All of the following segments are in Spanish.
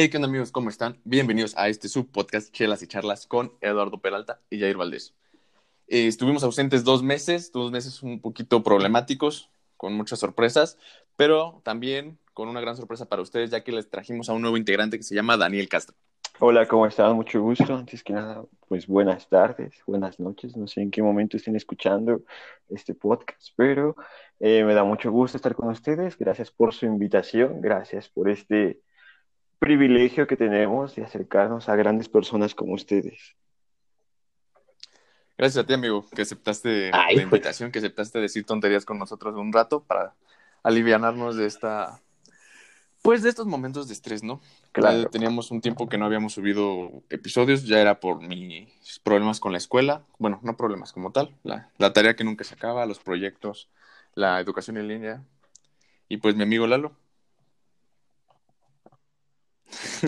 Hey, ¿qué onda amigos? ¿Cómo están? Bienvenidos a este subpodcast Chelas y Charlas con Eduardo Peralta y Jair Valdés. Eh, estuvimos ausentes dos meses, dos meses un poquito problemáticos, con muchas sorpresas, pero también con una gran sorpresa para ustedes, ya que les trajimos a un nuevo integrante que se llama Daniel Castro. Hola, ¿cómo están? Mucho gusto. Antes que nada, pues buenas tardes, buenas noches. No sé en qué momento estén escuchando este podcast, pero eh, me da mucho gusto estar con ustedes. Gracias por su invitación, gracias por este privilegio que tenemos de acercarnos a grandes personas como ustedes. Gracias a ti, amigo, que aceptaste Ay, la pues. invitación, que aceptaste decir tonterías con nosotros un rato para alivianarnos de esta, pues de estos momentos de estrés, ¿no? Claro. Eh, teníamos un tiempo que no habíamos subido episodios, ya era por mis problemas con la escuela, bueno, no problemas como tal, la, la tarea que nunca se acaba, los proyectos, la educación en línea, y pues mi amigo Lalo.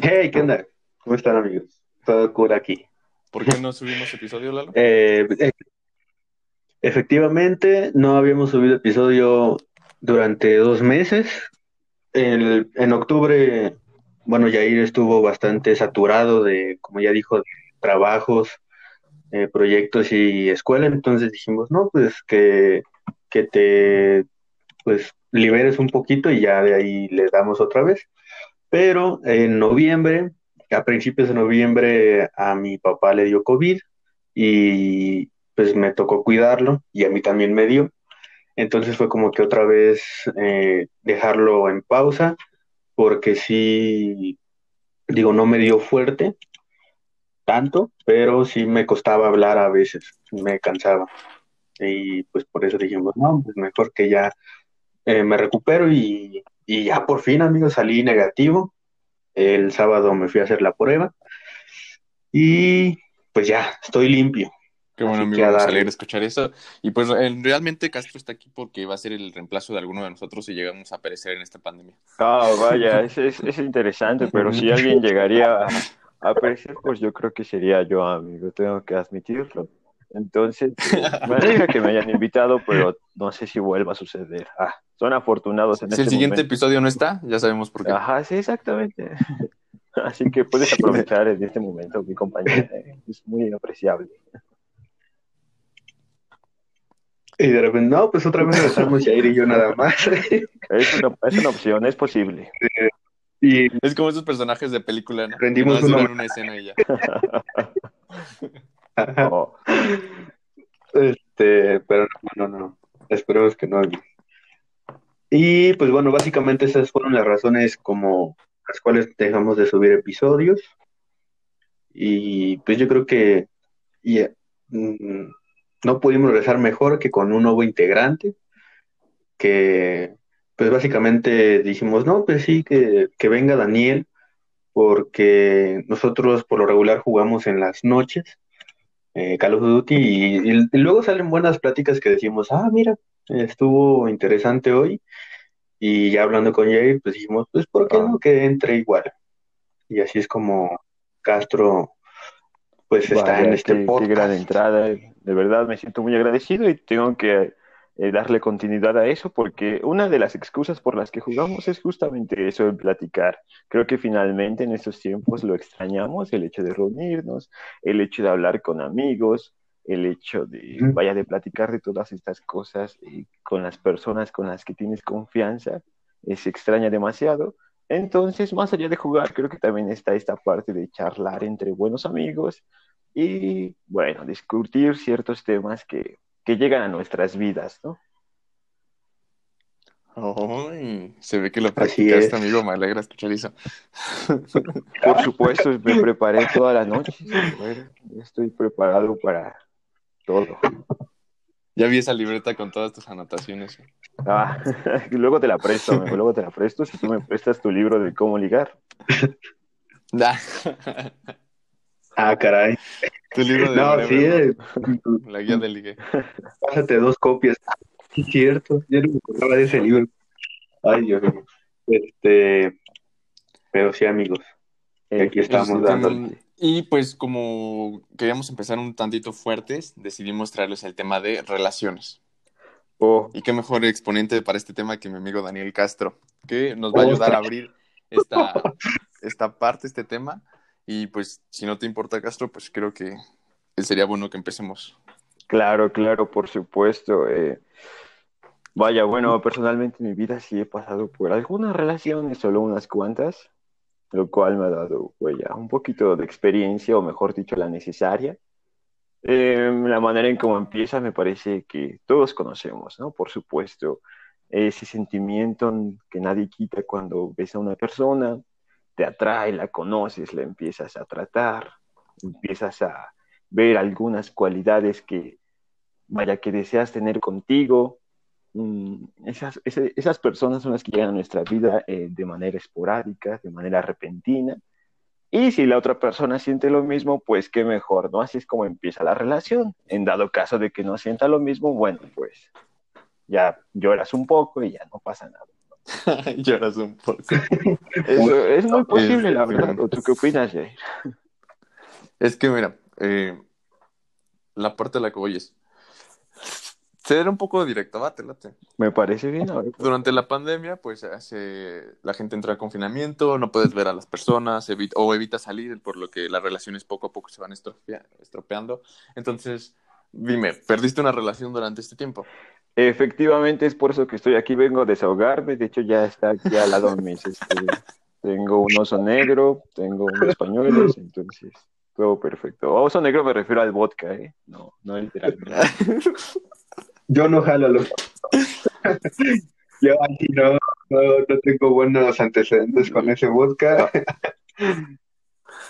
Hey, ¿qué onda? ¿Cómo están, amigos? Todo cura aquí. ¿Por qué no subimos episodio, Lalo? Eh, eh, efectivamente, no habíamos subido episodio durante dos meses. El- en octubre, bueno, Yair estuvo bastante saturado de, como ya dijo, de trabajos, eh, proyectos y escuela. Entonces dijimos, no, pues que, que te pues liberes un poquito y ya de ahí le damos otra vez. Pero en noviembre, a principios de noviembre, a mi papá le dio COVID y pues me tocó cuidarlo y a mí también me dio. Entonces fue como que otra vez eh, dejarlo en pausa porque sí, digo, no me dio fuerte tanto, pero sí me costaba hablar a veces, me cansaba. Y pues por eso dijimos, no, pues mejor que ya eh, me recupero y, y ya por fin, amigos, salí negativo. El sábado me fui a hacer la prueba y pues ya, estoy limpio. Qué bueno, amigo, nos alegra escuchar eso. Y pues eh, realmente Castro está aquí porque va a ser el reemplazo de alguno de nosotros si llegamos a perecer en esta pandemia. Ah, vaya, es, es, es interesante, pero si alguien llegaría a, a aparecer, pues yo creo que sería yo, amigo, tengo que admitirlo. Entonces, pues, me alegra que me hayan invitado, pero no sé si vuelva a suceder. Ah, son afortunados en Si el este siguiente momento. episodio no está, ya sabemos por qué. Ajá, sí, exactamente. Así que puedes aprovechar en este momento mi compañía, eh, es muy apreciable. Y de repente, no, pues otra vez regresamos Yair y yo nada más. Es una, es una opción, es posible. y Es como esos personajes de película, ¿no? Rendimos una- una escena y ya. Oh, Este, pero no, no, no. Esperemos que no. Y pues bueno, básicamente esas fueron las razones como las cuales dejamos de subir episodios. Y pues yo creo que y, mm, no pudimos regresar mejor que con un nuevo integrante. Que pues básicamente dijimos, no, pues sí, que, que venga Daniel, porque nosotros por lo regular jugamos en las noches eh, Call of Duty y, y- y luego salen buenas pláticas que decimos, ah, mira, estuvo interesante hoy y ya hablando con Jair, pues dijimos, pues, ¿por qué Ah. no que entre igual? Y así es como Castro, pues, está en este qué, qué podcast. gran entrada. De verdad me siento muy agradecido y tengo que eh, darle continuidad a eso porque una de las excusas por las que jugamos es justamente eso de platicar. Creo que finalmente en estos tiempos lo extrañamos, el hecho de reunirnos, el hecho de hablar con amigos, el hecho de, vaya, de platicar de todas estas cosas eh, con las personas con las que tienes confianza, eh, se extraña demasiado. Entonces, más allá de jugar, creo que también está esta parte de charlar entre buenos amigos y, bueno, discutir ciertos temas que, que llegan a nuestras vidas, ¿no? Ay, se ve que lo practicaste, amigo. Me alegra escuchar eso. Por supuesto, me preparé toda la noche. Estoy preparado para todo. Ya vi esa libreta con todas tus anotaciones. Ah, luego te la presto, amigo, luego te la presto si tú me prestas tu libro de cómo ligar. Da. Ah, caray. tu libro de No, breve, sí, ¿no? eh, La guía de ligue. pásate dos copias. Sí, cierto, yo no me acordaba de ese libro. Ay, Dios mío. Este, pero sí, amigos. Eh, Aquí estamos Este, dándole. Y pues como queríamos empezar un tantito fuertes, decidimos traerles el tema de relaciones. oh, Y qué mejor exponente para este tema que mi amigo Daniel Castro, que nos va a ayudar a abrir esta esta parte, este tema. Y pues, si no te importa, Castro, pues creo que sería bueno que empecemos. Claro, claro, por supuesto. Eh, vaya, bueno, personalmente en mi vida sí he pasado por algunas relaciones, solo unas cuantas, lo cual me ha dado, huella, un poquito de experiencia, o mejor dicho, la necesaria. Eh, la manera en cómo empieza me parece que todos conocemos, ¿no? Por supuesto, ese sentimiento que nadie quita cuando ves a una persona, te atrae, la conoces, la empiezas a tratar, empiezas a ver algunas cualidades que, vaya, que deseas tener contigo. Mm, esas, esas, personas son las que llegan a nuestra vida eh, de manera esporádica, de manera repentina, y si la otra persona siente lo mismo, pues qué mejor, ¿no? Así es como empieza la relación. En dado caso de que no sienta lo mismo, bueno, pues ya lloras un poco y ya no pasa nada. lloras un poco. Eso es muy posible, la verdad. ¿Tú qué opinas, Jair? Es que, mira, eh, la parte de la que voy es, ser un poco directo, bate, Me parece bien. Durante la pandemia, pues hace, la gente entra a confinamiento, no puedes ver a las personas o evita salir, por lo que las relaciones poco a poco se van estropeando. Entonces, dime, ¿perdiste una relación durante este tiempo? Efectivamente, es por eso que estoy aquí, vengo a desahogarme. De hecho, ya está aquí al lado de mis. Este, tengo un oso negro, tengo unos pañuelos, entonces todo perfecto. Oso negro me refiero al vodka, ¿eh? No, no literalmente. Yo no jalo los. Yo aquí no, no, tengo buenos antecedentes con ese vodka.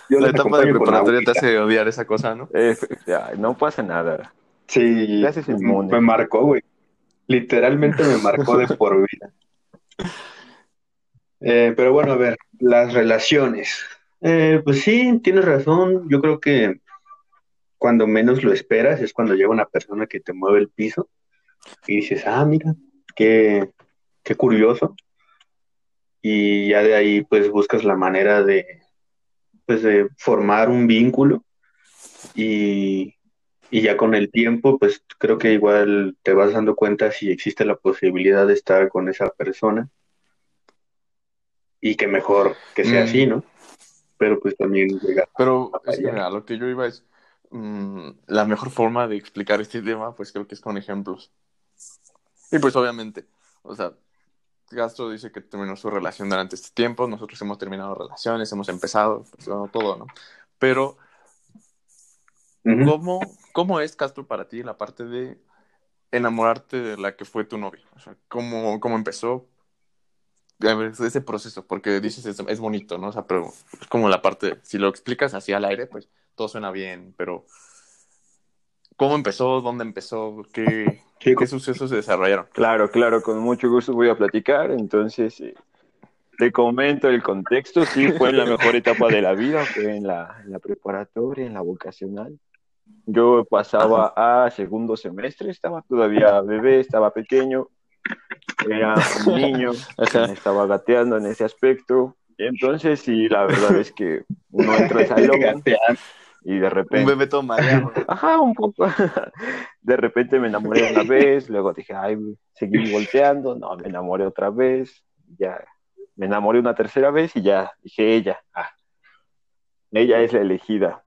Yo la etapa de preparatoria te hace odiar esa cosa, ¿no? no pasa nada. Sí, me marcó, güey. Literalmente me marcó de por vida. Eh, pero bueno, a ver, las relaciones. Eh, pues sí, tienes razón. Yo creo que cuando menos lo esperas es cuando llega una persona que te mueve el piso y dices, ah, mira, qué, qué curioso. Y ya de ahí pues buscas la manera de, pues, de formar un vínculo y, y ya con el tiempo pues creo que igual te vas dando cuenta si existe la posibilidad de estar con esa persona y que mejor que sea así, mm. ¿no? Pero pues también llega. Pero es que, a lo que yo iba es, mm, la mejor forma de explicar este tema pues creo que es con ejemplos. Y pues obviamente, o sea, Castro dice que terminó su relación durante este tiempo, nosotros hemos terminado relaciones, hemos empezado, pues, todo, ¿no? Pero, ¿cómo, ¿cómo es, Castro, para ti la parte de enamorarte de la que fue tu novia? O sea, ¿cómo, cómo empezó? ese proceso, porque dices es, es bonito, ¿no? O sea, pero es como la parte, si lo explicas así al aire, pues todo suena bien, pero ¿cómo empezó? ¿Dónde empezó? ¿Qué, ¿Qué, sucesos se desarrollaron? Claro, claro, con mucho gusto voy a platicar. Entonces, eh, te comento el contexto. Sí, fue en la mejor etapa de la vida, fue en la, preparatoria, en la vocacional. Yo pasaba a segundo semestre, estaba todavía bebé, estaba pequeño, era un niño, estaba gateando en ese aspecto. Entonces, sí, la verdad es que uno entra al salón y de repente... Un bebé mareado. Ajá, un poco. De repente me enamoré una vez, luego dije, ay, seguí volteando, no, me enamoré otra vez, ya, me enamoré una tercera vez y ya, dije, ella, ah, ella es la elegida.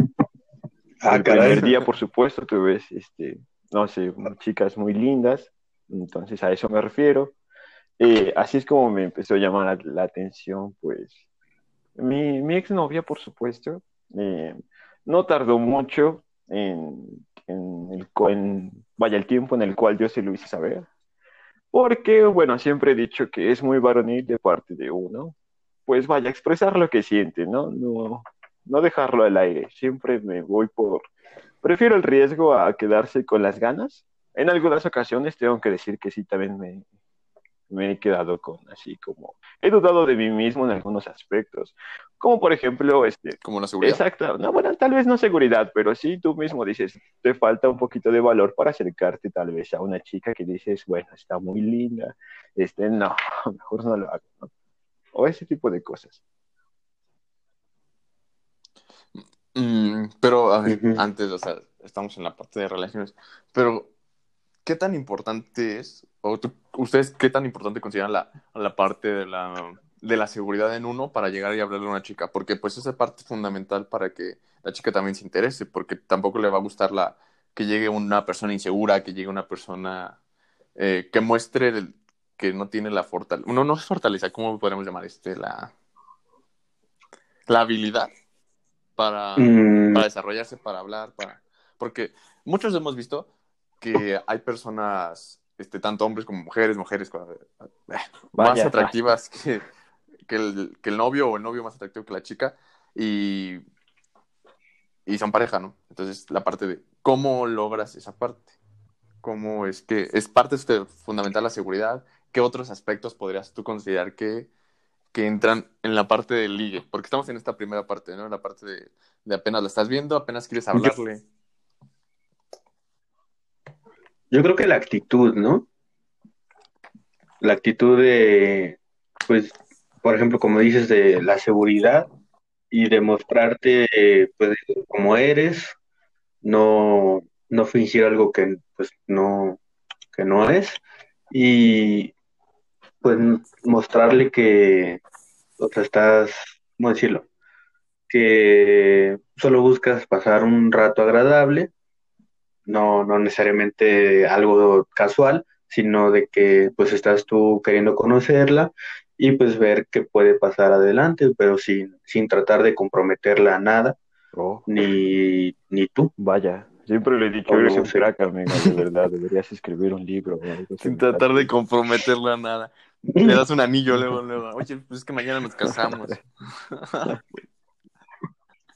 Ah, El primer día, por supuesto, tú ves, este, no sé, chicas muy lindas, entonces a eso me refiero. Eh, así es como me empezó a llamar la, atención, pues, mi, mi exnovia, por supuesto, eh, no tardó mucho en, el, vaya, el tiempo en el cual yo se lo hice saber. Porque, bueno, siempre he dicho que es muy varonil de parte de uno. Pues vaya, expresar lo que siente, ¿no? No, no dejarlo al aire. Siempre me voy por... Prefiero el riesgo a quedarse con las ganas. En algunas ocasiones tengo que decir que sí, también me, me he quedado con así como he dudado de mí mismo en algunos aspectos como por ejemplo este como la seguridad exacto no bueno tal vez no seguridad pero sí tú mismo dices te falta un poquito de valor para acercarte tal vez a una chica que dices bueno está muy linda este no mejor no lo hago o ese tipo de cosas mm, pero a ver, antes o sea estamos en la parte de relaciones pero qué tan importante es o ustedes qué tan importante consideran la, la parte de la de la seguridad en uno para llegar y hablarle a una chica, porque pues esa parte es fundamental para que la chica también se interese, porque tampoco le va a gustar la que llegue una persona insegura, que llegue una persona eh, que muestre el, que no tiene la fortaleza, no, no es fortaleza, ¿cómo podemos llamar este? La, la habilidad para, Mm, para desarrollarse, para hablar, para... Porque muchos hemos visto que hay personas, este, tanto hombres como mujeres, mujeres eh, más atractivas que, que, el, que el novio o el novio más atractivo que la chica y, y son pareja, ¿no? Entonces, la parte de cómo logras esa parte. ¿Cómo es que es parte este, fundamental la seguridad? ¿Qué otros aspectos podrías tú considerar que, que entran en la parte del ligue? Porque estamos en esta primera parte, ¿no? En la parte de, de apenas la estás viendo, apenas quieres hablarle. Yo creo que la actitud, ¿no? La actitud de, pues, por ejemplo, como dices, de la seguridad y demostrarte, pues, como eres, no, no fingir algo que, pues, no, que no es y, pues, mostrarle que, o sea, estás, ¿cómo decirlo? Que solo buscas pasar un rato agradable no, no necesariamente algo casual, sino de que pues estás tú queriendo conocerla y pues ver qué puede pasar adelante, pero sin, sin tratar de comprometerla a nada, Oh, ni, ni tú. vaya. Siempre le he dicho, Oh, eres un crack, amigo, de verdad. Deberías escribir un libro. Sin tratar de comprometerle a nada. Le das un anillo luego, luego. Oye, pues es que mañana nos casamos.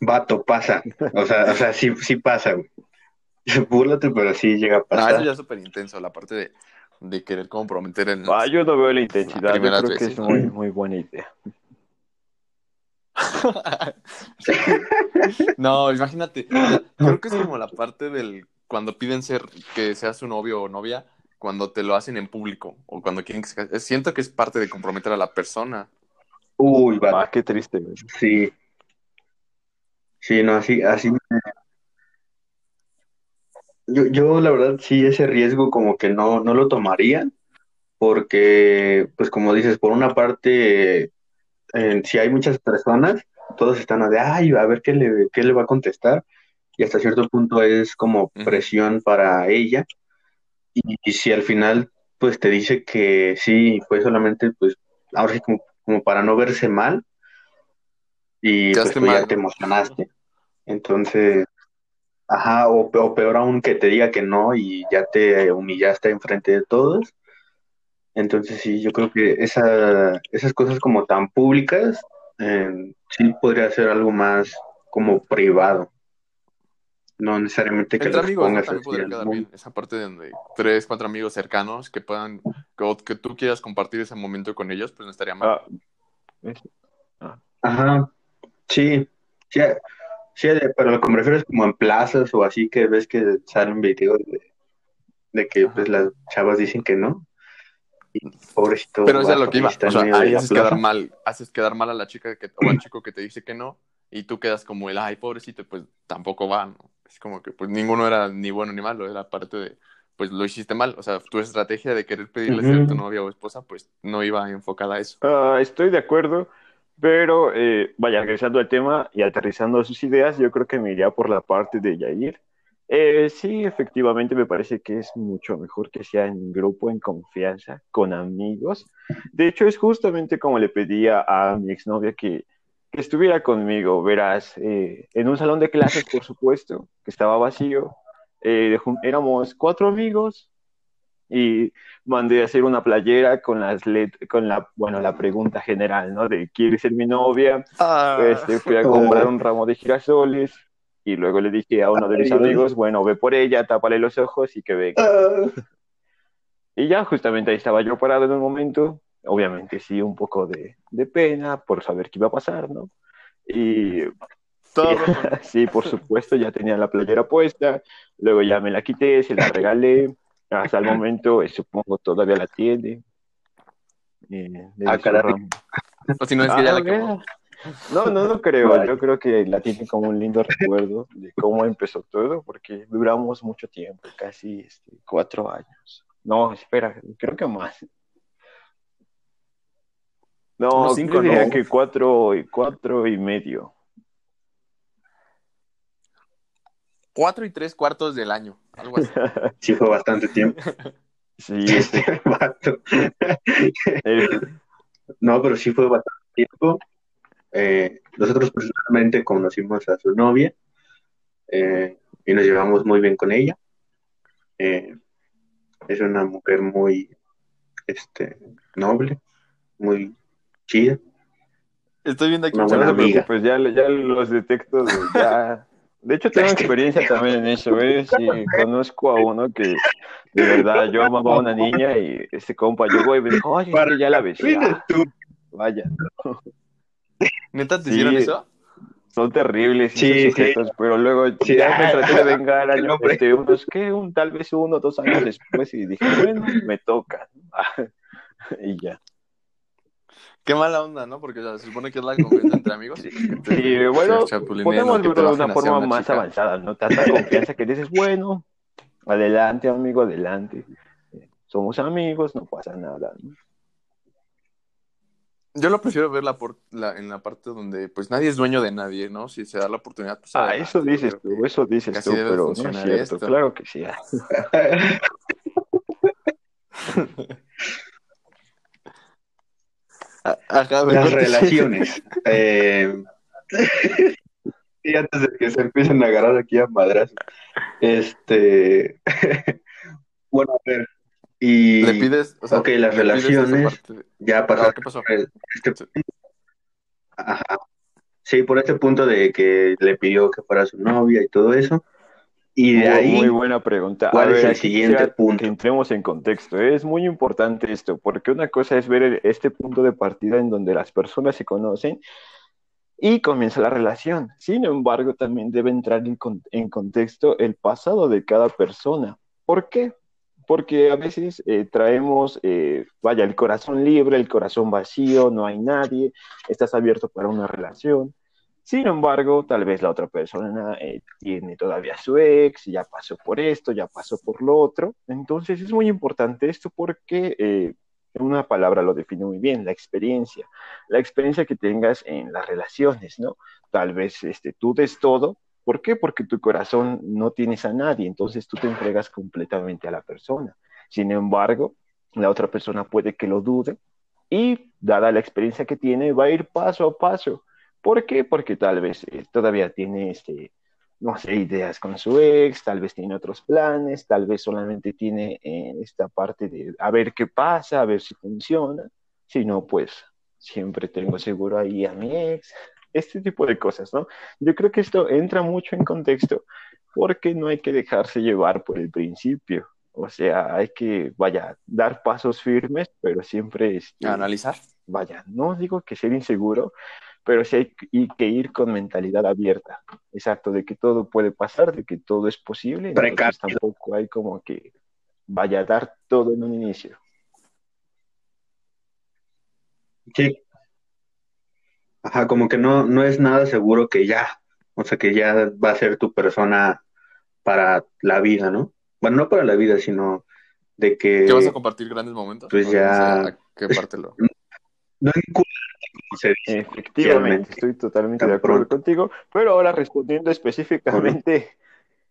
Vato, pasa. O sea, o sea, sí, sí pasa, güey. Búrlate, pero sí llega a No, pasar. eso ya es súper intenso, la parte de, de querer comprometer en... Ah, yo no veo la intensidad. Yo primeras creo que es muy, muy buena idea. no, imagínate. sea, creo que es como la parte del cuando piden ser que seas su novio o novia, cuando te lo hacen en público o cuando quieren que se case. Siento que es parte de comprometer a la persona. Uy, vato, Ah, qué triste, güey. sí. Sí, no, así, así. me- Yo, yo, la verdad, sí, ese riesgo como que no, no lo tomaría, porque, pues como dices, por una parte, eh, si hay muchas personas, todos están a de, ay, a ver qué le, qué le va a contestar, y hasta cierto punto es como presión para ella, y, y si al final, pues te dice que sí, fue solamente, pues, ahora sí como, como para no verse mal, y pues ya te emocionaste, entonces... Ajá, o peor aún que te diga que no y ya te humillaste enfrente de todos. Entonces sí, yo creo que esa, esas cosas como tan públicas, eh, sí podría ser algo más como privado. No necesariamente que Entre los amigos, ¿no? pongas También así podría al quedar mundo. bien. Esa parte donde tres, cuatro amigos cercanos que puedan, que, tú quieras compartir ese momento con ellos, pues no estaría mal. Ah, es- Ajá, sí, sí, sí, pero lo que me refiero es como en plazas o así que ves que salen videos de, de que pues las chavas dicen que no. Y pobrecito Pero eso es a lo que iba. O sea, de ahí haces quedar mal, haces quedar mal a la chica que, o al chico que te dice que no, y tú quedas como el, ay, pobrecito, pues tampoco va, ¿no? Es como que pues ninguno era ni bueno ni malo, era parte de, pues lo hiciste mal. O sea, tu estrategia de querer pedirle ser tu Ujú. novia o esposa, pues no iba enfocada a eso. ah, estoy de acuerdo, pero eh, vaya, regresando al tema y aterrizando sus ideas, yo creo que me iría por la parte de Yair. Eh, sí, efectivamente me parece que es mucho mejor que sea en grupo, en confianza, con amigos. De hecho, es justamente como le pedía a mi exnovia que estuviera conmigo, verás, eh, en un salón de clases, por supuesto, que estaba vacío. Eh, éramos cuatro amigos y mandé a hacer una playera con las let- con la, bueno, la pregunta general, ¿no? De ¿quieres ser mi novia? Este, fui a comprar un ramo de girasoles y luego le dije a uno de mis amigos, bueno, ve por ella, tápale los ojos y que venga. Ah, Y ya justamente ahí estaba yo parado en un momento, obviamente sí, un poco de, de pena por saber qué iba a pasar, ¿no? Y Todo sí, por supuesto, ya tenía la playera puesta, luego ya me la quité, se la regalé, hasta el momento eh, supongo todavía la tiene. Eh, Ah. O si no es que ya Ah, la quemó. No, no, no creo. Yo creo que la tiene como un lindo recuerdo de cómo empezó todo, porque duramos mucho tiempo, casi este, cuatro años. No, espera, creo que más. No, Unos cinco, diría ¿no? que cuatro, y cuatro y medio. Cuatro y tres cuartos del año, algo así. Sí fue bastante tiempo. Sí, este, vato. No, pero sí fue bastante tiempo. Eh, nosotros personalmente conocimos a su novia eh, y nos llevamos muy bien con ella. Eh, es una mujer muy este, noble, muy chida. Estoy viendo aquí no te preocupes, ya, ya los detecto, de- ya. De hecho, tengo experiencia también en eso, ¿eh? Sí, conozco a uno que de verdad yo amaba a una niña y este compa llegó y me dijo, oye, es que ya la besé. Ah, vaya, ¿Neta te Sí. hicieron eso? son terribles Sí, esos sí. sujetos, pero luego Sí, ya me traté de vengar hombre. este, unos, ¿qué? Un, tal vez uno o dos años después y dije, bueno, me toca. y ya. Qué mala onda, ¿no? Porque o sea, se supone que es la confianza entre amigos. Te- Sí, bueno, podemos verlo de una forma una más chica. avanzada, ¿no? Tanta confianza que dices, bueno, adelante, amigo, adelante. Somos amigos, no pasa nada. ¿no? Yo lo prefiero ver la por- la- en la parte donde pues nadie es dueño de nadie, ¿no? Si se da la oportunidad, pues Ah, eso dices tú, eso dices tú, pero no es funcionar cierto, esto. claro que sí. Ajá, Las relaciones. Eh, y antes de que se empiecen a agarrar aquí a madras. Este. bueno, a ver. Y Le pides, o sea, Ok, las relaciones. ya Ah, pasar ¿Qué pasó? este Ajá. Sí, por este punto de que le pidió que fuera su novia y todo eso. Y de ahí, Muy buena pregunta. ¿cuál A es ver, el aquí siguiente punto? Que entremos en contexto. Es muy importante esto, porque una cosa es ver el- este punto de partida en donde las personas se conocen y comienza la relación. Sin embargo, también debe entrar en contexto el pasado de cada persona. ¿Por qué? Porque a veces eh, traemos, eh, vaya, el corazón libre, el corazón vacío, no hay nadie, estás abierto para una relación. Sin embargo, tal vez la otra persona eh, tiene todavía su ex, ya pasó por esto, ya pasó por lo otro. Entonces es muy importante esto porque eh, una palabra lo define muy bien, la experiencia. La experiencia que tengas en las relaciones, ¿no? Tal vez este, tú des todo. ¿Por qué? Porque tu corazón no tienes a nadie, entonces tú te entregas completamente a la persona. Sin embargo, la otra persona puede que lo dude y, dada la experiencia que tiene, va a ir paso a paso. ¿Por qué? Porque tal vez eh, todavía tiene, este, no sé, ideas con su ex, tal vez tiene otros planes, tal vez solamente tiene eh, esta parte de a ver qué pasa, a ver si funciona. Si no, pues siempre tengo seguro ahí a mi ex. Este tipo de cosas, ¿no? Yo creo que esto entra mucho en contexto porque no hay que dejarse llevar por el principio. O sea, hay que, vaya, dar pasos firmes, pero siempre, este, Analizar. vaya, no digo que ser inseguro, pero sí hay y que ir con mentalidad abierta. Exacto, de que todo puede pasar, de que todo es posible. Entonces tampoco hay como que vaya a dar todo en un inicio. Sí. Ajá, como que no, no es nada seguro que ya, o sea, que ya va a ser tu persona para la vida, ¿no? Bueno, no para la vida, sino de que ¿Que vas a compartir grandes momentos? pues ya- no sé, ¿A qué parte lo...? no vincularte, como se dice. Efectivamente, estoy totalmente de acuerdo pronto. contigo, pero ahora respondiendo específicamente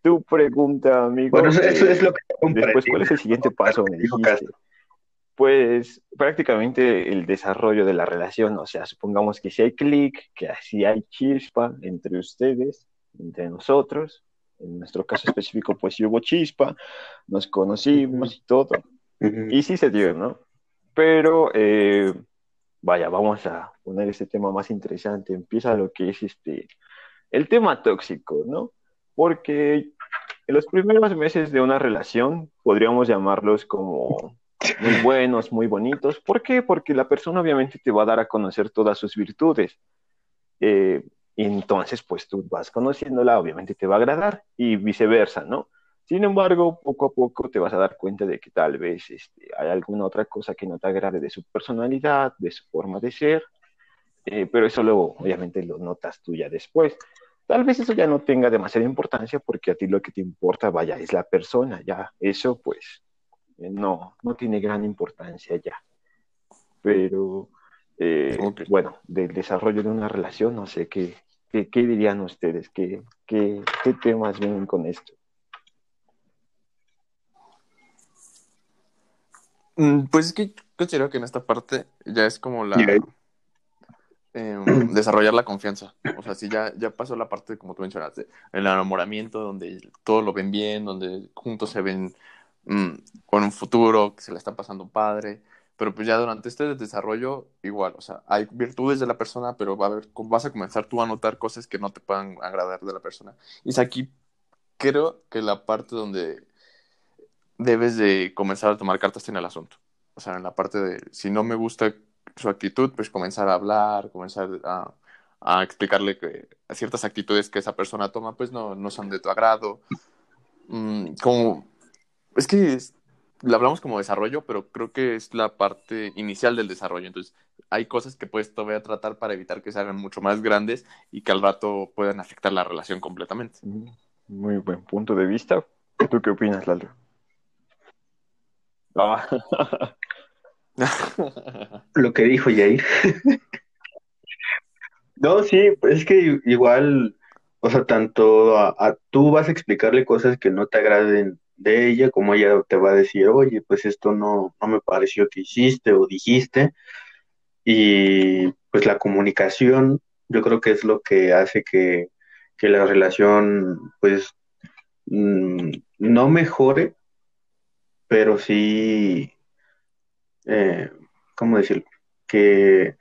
tu pregunta, amigo. Bueno, eso, eso eh, es lo que Después, ¿cuál es el siguiente paso? Me dijiste. Pues prácticamente el desarrollo de la relación, o sea, supongamos que si hay clic, que si hay chispa entre ustedes, entre nosotros, en nuestro caso específico, pues sí hubo chispa, nos conocimos y todo, y sí se dio, ¿no? Pero, eh, vaya, vamos a poner este tema más interesante, empieza lo que es este, el tema tóxico, ¿no? Porque en los primeros meses de una relación podríamos llamarlos como muy buenos, muy bonitos. ¿Por qué? Porque la persona obviamente te va a dar a conocer todas sus virtudes. Eh, entonces, pues tú vas conociéndola, obviamente te va a agradar y viceversa, ¿no? Sin embargo, poco a poco te vas a dar cuenta de que tal vez este, hay alguna otra cosa que no te agrade de su personalidad, de su forma de ser, eh, pero eso luego obviamente lo notas tú ya después. Tal vez eso ya no tenga demasiada importancia porque a ti lo que te importa, vaya, es la persona, ya. Eso pues eh, no, no tiene gran importancia ya. Pero eh, bueno, del desarrollo de una relación, no sé, ¿qué, qué, dirían ustedes? ¿Qué, qué, qué temas vienen con esto? Pues es que considero que en esta parte ya es como la em, desarrollar la confianza. O sea, si ya, ya pasó la parte, como tú mencionaste, el enamoramiento, donde todo lo ven bien, donde juntos se ven mm, con un futuro, que se le está pasando padre. Pero pues ya durante este desarrollo, igual, o sea, hay virtudes de la persona, pero va a haber, vas a comenzar tú a notar cosas que no te puedan agradar de la persona. Y es aquí, creo que la parte donde debes de comenzar a tomar cartas en el asunto. O sea, en la parte de, si no me gusta su actitud, pues comenzar a hablar, comenzar a, explicarle que ciertas actitudes que esa persona toma, pues no, no son de tu agrado. Mm, como, es que le hablamos como desarrollo, pero creo que es la parte inicial del desarrollo. Entonces, hay cosas que puedes todavía tratar para evitar que se hagan mucho más grandes y que al rato puedan afectar la relación completamente. Muy buen punto de vista. ¿Tú qué opinas, Lalo? Lo que dijo Jair. no, sí, es que igual, o sea, tanto a, tú vas a explicarle cosas que no te agraden de ella, como ella te va a decir, oye, pues esto no, no me pareció que hiciste o dijiste. Y pues la comunicación, yo creo que es lo que hace que, que la relación, pues, mm, no mejore, pero sí, eh, ¿cómo decirlo? Que,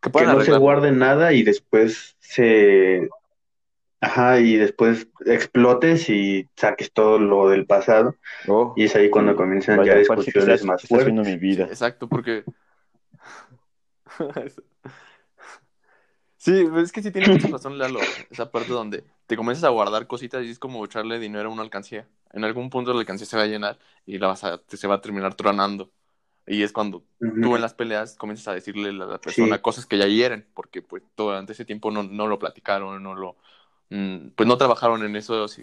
que, no se guarde nada y después se... Ajá, y después explotes y saques todo lo del pasado. Oh, y es ahí cuando comienzan ya discusiones más fuertes. mi vida. Exacto, porque... Sí, es que sí tiene mucha razón, Lalo. Esa parte donde te comienzas a guardar cositas y es como echarle dinero a una alcancía. En algún punto la alcancía se va a llenar y la vas a, se va a terminar tronando. Y es cuando tú en las peleas comienzas a decirle a la persona cosas que ya hieren, porque pues durante ese tiempo no, no lo platicaron, no lo, mm, pues no trabajaron en esos,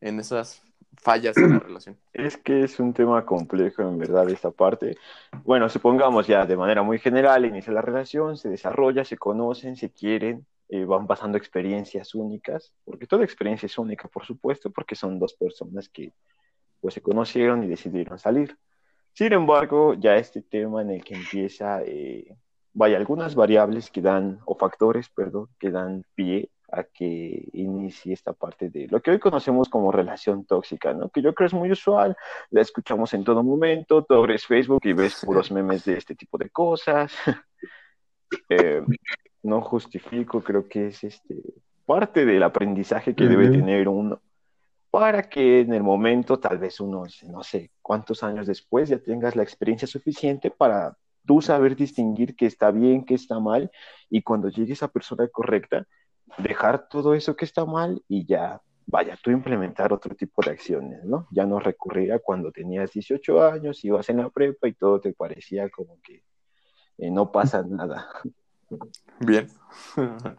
en esas fallas en la relación. Es que es un tema complejo, en verdad, esta parte. Bueno, supongamos ya de manera muy general, inicia la relación, se desarrolla, se conocen, se quieren, eh, van pasando experiencias únicas, porque toda experiencia es única, por supuesto, porque son dos personas que pues se conocieron y decidieron salir. Sin embargo, ya este tema en el que empieza, eh, vaya, algunas variables que dan, o factores, perdón, que dan pie a que inicie esta parte de lo que hoy conocemos como relación tóxica, ¿no? Que yo creo es muy usual, la escuchamos en todo momento, tú abres Facebook y ves puros memes de este tipo de cosas. Eh, no justifico, creo que es este parte del aprendizaje que debe tener uno para que en el momento, tal vez unos, no sé, cuántos años después, ya tengas la experiencia suficiente para tú saber distinguir qué está bien, qué está mal, y cuando llegue esa persona correcta, dejar todo eso que está mal y ya, vaya, tú implementar otro tipo de acciones, ¿no? Ya no recurrir a cuando tenías 18 años, ibas en la prepa y todo te parecía como que eh, no pasa nada. Bien.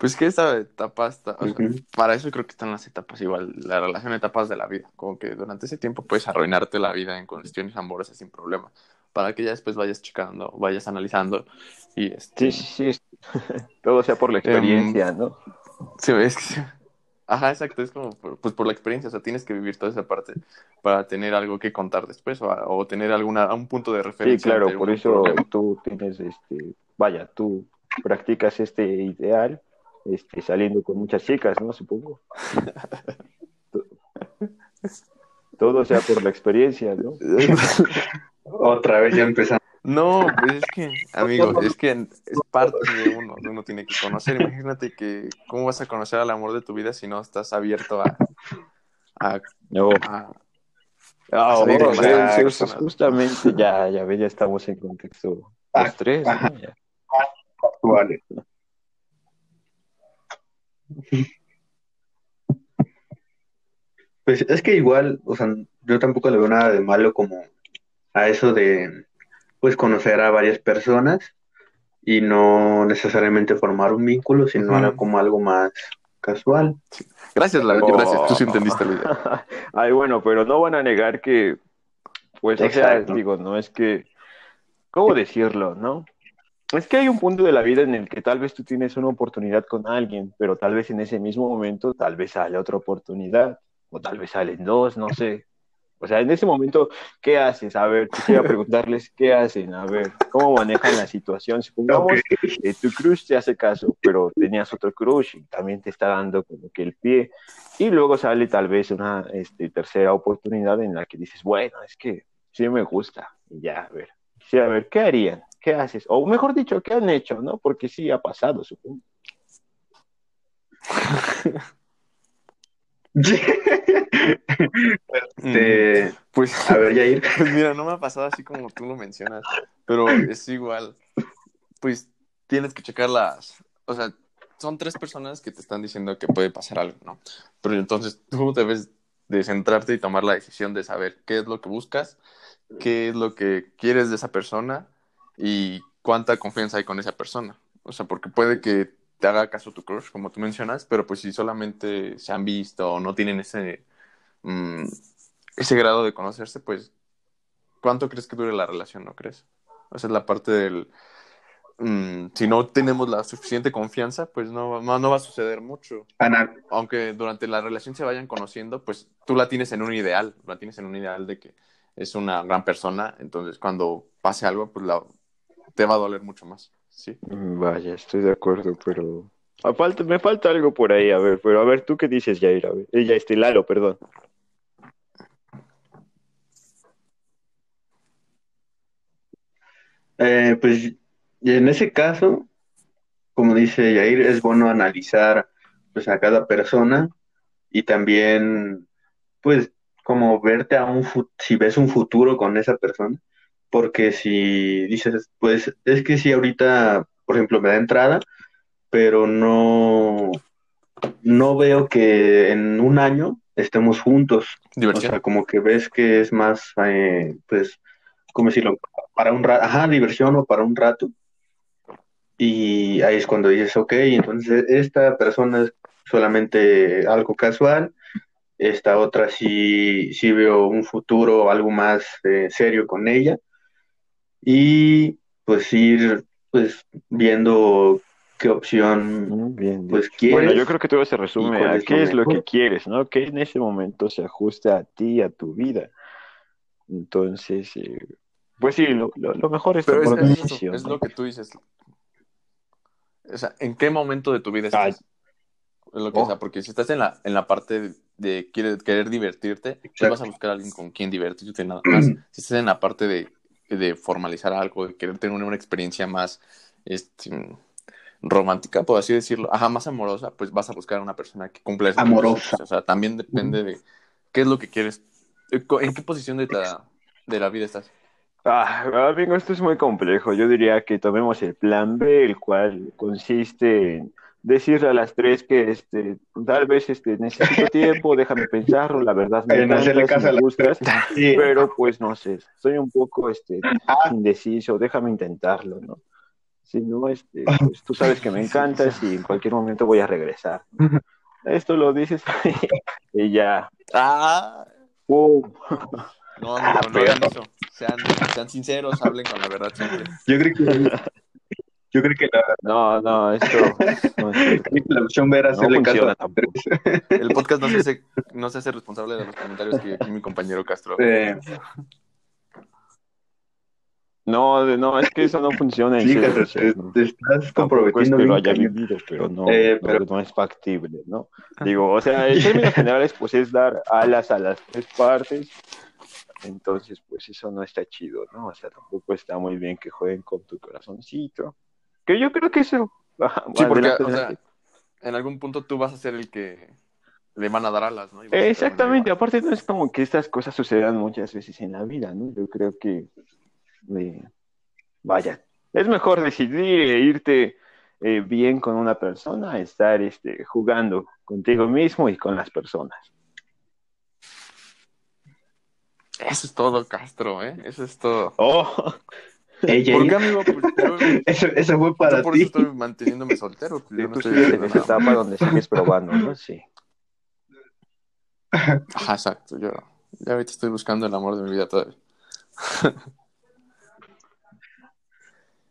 Pues que esta etapa está, para eso creo que están las etapas igual, la relación etapas de la vida, como que durante ese tiempo puedes arruinarte la vida en cuestiones amorosas sin problema para que ya después vayas checando, vayas analizando y este... Sí, sí, sí. Todo sea por la experiencia, em, ¿no? Sí, es que... Ajá, exacto, es como pues por la experiencia, o sea, tienes que vivir toda esa parte para tener algo que contar después o, tener alguna un punto de referencia. Sí, claro, por eso tú tienes este, vaya, tú practicas este ideal este, saliendo con muchas chicas, ¿no? Supongo. Todo sea por la experiencia, ¿no? Otra vez ya empezamos. No, pues es que, amigo, es que es parte de uno, uno tiene que conocer. Imagínate que, ¿cómo vas a conocer al amor de tu vida si no estás abierto a. a, no. a, justamente ya, ya ve, ya estamos en contexto los tres. Vale. Pues es que igual, o sea, yo tampoco le veo nada de malo como a eso de pues conocer a varias personas y no necesariamente formar un vínculo, sino como algo más casual. Gracias, la gracias, tú sí entendiste la idea. Ay, bueno, pero no van a negar que Pues, o sea, digo, no es que, ¿cómo decirlo, no? Es que hay un punto de la vida en el que tal vez tú tienes una oportunidad con alguien, pero tal vez en ese mismo momento tal vez sale otra oportunidad, o tal vez salen dos, no sé. O sea, en ese momento, ¿qué haces? A ver, quisiera preguntarles, ¿qué hacen? A ver, ¿cómo manejan la situación? Supongamos que tu crush te hace caso, pero tenías otro crush y también te está dando como que el pie, y luego sale tal vez una este, tercera oportunidad en la que dices, bueno, es que sí me gusta, y ya, a ver, quisiera ver, ¿qué harían? ¿Qué haces? O mejor dicho, ¿qué han hecho? ¿No? Porque sí ha pasado, supongo. este, pues, a ver, Jair. Pues mira, no me ha pasado así como tú lo mencionas, pero es igual. Pues tienes que checar las. O sea, son tres personas que te están diciendo que puede pasar algo, ¿no? Pero entonces tú debes de centrarte y tomar la decisión de saber qué es lo que buscas, qué es lo que quieres de esa persona y cuánta confianza hay con esa persona. O sea, porque puede que te haga caso tu crush, como tú mencionas, pero pues si solamente se han visto o no tienen ese, mm, ese grado de conocerse, pues, ¿cuánto crees que dure la relación, no crees? O sea, es la parte del... Mm, si no tenemos la suficiente confianza, pues no, no, va a suceder mucho. Ana. Aunque durante la relación se vayan conociendo, pues tú la tienes en un ideal, la tienes en un ideal de que es una gran persona, entonces cuando pase algo, pues la, te va a doler mucho más. Sí. Vaya, estoy de acuerdo, pero falta, me falta algo por ahí, a ver, pero a ver, ¿tú qué dices, Jair? A ver, ella, este, Lalo, perdón. Eh, pues en ese caso, como dice Jair, es bueno analizar pues, a cada persona y también, pues, como verte a un, si ves un futuro con esa persona porque si dices, pues es que si ahorita, por ejemplo, me da entrada, pero no, no veo que en un año estemos juntos. O sea, como que ves que es más, eh, pues, ¿cómo decirlo? Para un rato, ajá, diversión o para un rato. Y ahí es cuando dices, ok, entonces esta persona es solamente algo casual, esta otra sí, sí veo un futuro, algo más eh, serio con ella y pues ir pues viendo qué opción bien, pues quieres. Bueno, yo creo que todo se resume a qué es lo que quieres, ¿no? Que en ese momento se ajuste a ti, a tu vida. Entonces, eh, pues sí, lo, lo, mejor es Pero tomar es, decisión. Es, lo que tú dices. O sea, ¿en qué momento de tu vida estás? Es lo que, sea, oh. porque si estás en la, en la parte de, querer divertirte, pues vas a buscar a alguien con quien divertirte nada más. si estás en la parte de de formalizar algo, de querer tener una experiencia más este, romántica, por así decirlo, ajá, más amorosa, pues vas a buscar a una persona que cumpla esa Amorosa. O sea, también depende de qué es lo que quieres, eh, en qué posición de la, de la vida estás. Ah, amigo, esto es muy complejo. Yo diría que tomemos el plan B, el cual consiste en decirle a las tres que este tal vez este necesito tiempo, déjame pensarlo, la verdad me, encanta, me gustas, pero pues no sé, soy un poco este ah. indeciso, déjame intentarlo, ¿no? Si no, este, pues, tú sabes que me encantas y en cualquier momento voy a regresar. Esto lo dices y ya. Ah. Uh. No, no, no, no eso. Sean, sean sinceros, hablen con la verdad siempre. Yo creo que yo creo que la... No, no, esto... No, la opción ver hacerle caso El podcast no se, hace, no se hace responsable de los comentarios que aquí mi compañero Castro. No, no, es que eso no funciona. En sí, serio, te, estás comprometiendo. Es que lo haya vivido, pero no, eh, pero... no, es factible, ¿no? Digo, o sea, en términos generales, pues es dar alas a las tres partes. Entonces, pues eso no está chido, ¿no? O sea, tampoco está muy bien que jueguen con tu corazoncito. Que yo creo que eso. Sí, porque o sea, en algún punto tú vas a ser el que le van a dar alas, ¿no? Exactamente, aparte no es como que estas cosas sucedan muchas veces en la vida, ¿no? Yo creo que, eh, vaya, es mejor decidir irte eh, bien con una persona, estar este, jugando contigo mismo y con las personas. Eso es todo, Castro, ¿eh? Eso es todo. Oh, ¿Por qué, amigo? Pues, eso, eso, fue para yo por ti. eso estoy manteniéndome soltero. Pues, yo no estoy en esa etapa donde sigues probando, ¿no? Sí. Ajá, exacto. Yo ya ahorita estoy buscando el amor de mi vida todavía.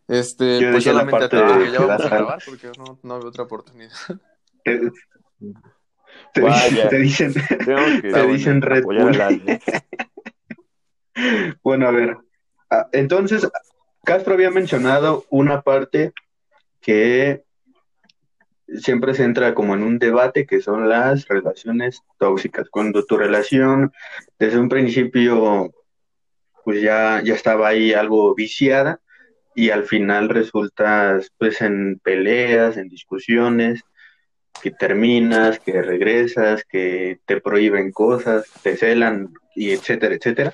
Este, Yo pues decía la solamente parte atento de que ya vamos a grabar porque no, no veo otra oportunidad. Te, te- Vaya. te dicen, te dicen Red Bull. Bueno, a ver. Ah, Entonces, Castro había mencionado una parte que siempre se entra como en un debate, que son las relaciones tóxicas. Cuando tu relación desde un principio, pues ya, ya estaba ahí algo viciada y al final resultas pues en peleas, en discusiones, que terminas, que regresas, que te prohíben cosas, te celan y etcétera, etcétera.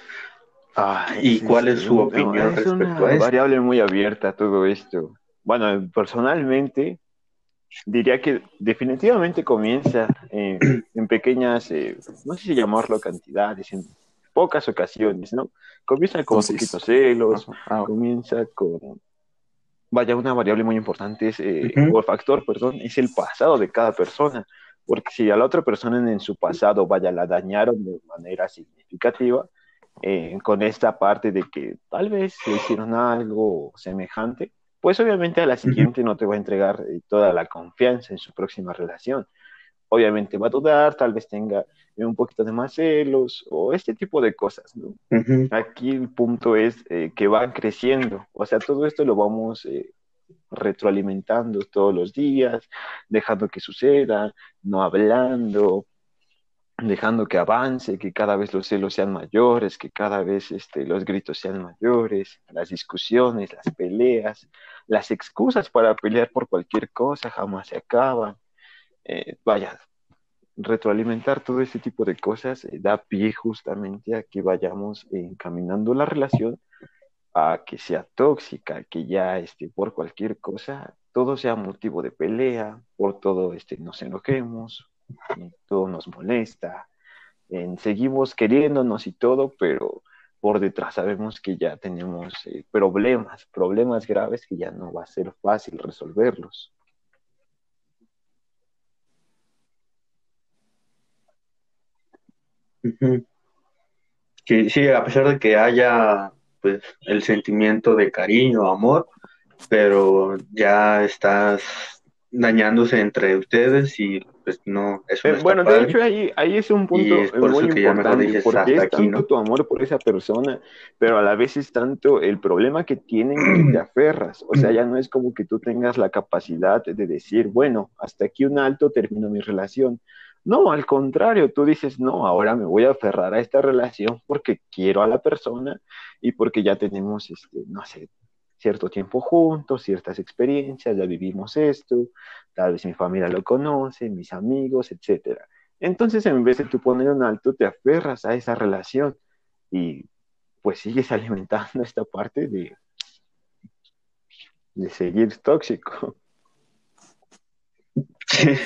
Ay, ¿Y sí, cuál sí, es su opinión es respecto una a esto? variable muy abierta todo esto. Bueno, personalmente diría que definitivamente comienza eh, en pequeñas, eh, no sé si llamarlo cantidades, en pocas ocasiones, ¿no? Comienza con Dosis. poquitos celos, Ah, comienza con, vaya, una variable muy importante es, eh, o factor, perdón, es el pasado de cada persona, porque si a la otra persona en su pasado, vaya, la dañaron de manera significativa, eh, con esta parte de que tal vez le hicieron algo semejante, pues obviamente a la siguiente no te va a entregar eh, toda la confianza en su próxima relación. Obviamente va a dudar, tal vez tenga eh, un poquito de más celos o este tipo de cosas. Aquí el punto es eh, que van creciendo, o sea, todo esto lo vamos eh, retroalimentando todos los días, dejando que suceda, no hablando, dejando que avance, que cada vez los celos sean mayores, que cada vez este, los gritos sean mayores, las discusiones, las peleas, las excusas para pelear por cualquier cosa jamás se acaban. Eh, vaya, retroalimentar todo este tipo de cosas eh, da pie justamente a que vayamos encaminando la relación a que sea tóxica, que ya este, por cualquier cosa todo sea motivo de pelea, por todo este, nos enojemos, todo nos molesta, eh, seguimos queriéndonos y todo, pero por detrás sabemos que ya tenemos eh, problemas, problemas graves que ya no va a ser fácil resolverlos. Ujú. Que sí, a pesar de que haya pues el sentimiento de cariño, amor, pero ya estás dañándose entre ustedes y pues no, está bueno, de hecho ahí, ahí es un punto es por muy importante dices, porque "Hasta es aquí, tanto ¿no?". tu amor por esa persona, pero a la vez es tanto el problema que tienen que te aferras. O sea, ya no es como que tú tengas la capacidad de decir, bueno, hasta aquí un alto, termino mi relación. No, al contrario, tú dices, no, ahora me voy a aferrar a esta relación porque quiero a la persona y porque ya tenemos, este, no sé, cierto tiempo juntos, ciertas experiencias, ya vivimos esto, tal vez mi familia lo conoce, mis amigos, etcétera. Entonces, en vez de tú poner un alto, te aferras a esa relación y pues sigues alimentando esta parte de, de seguir tóxico.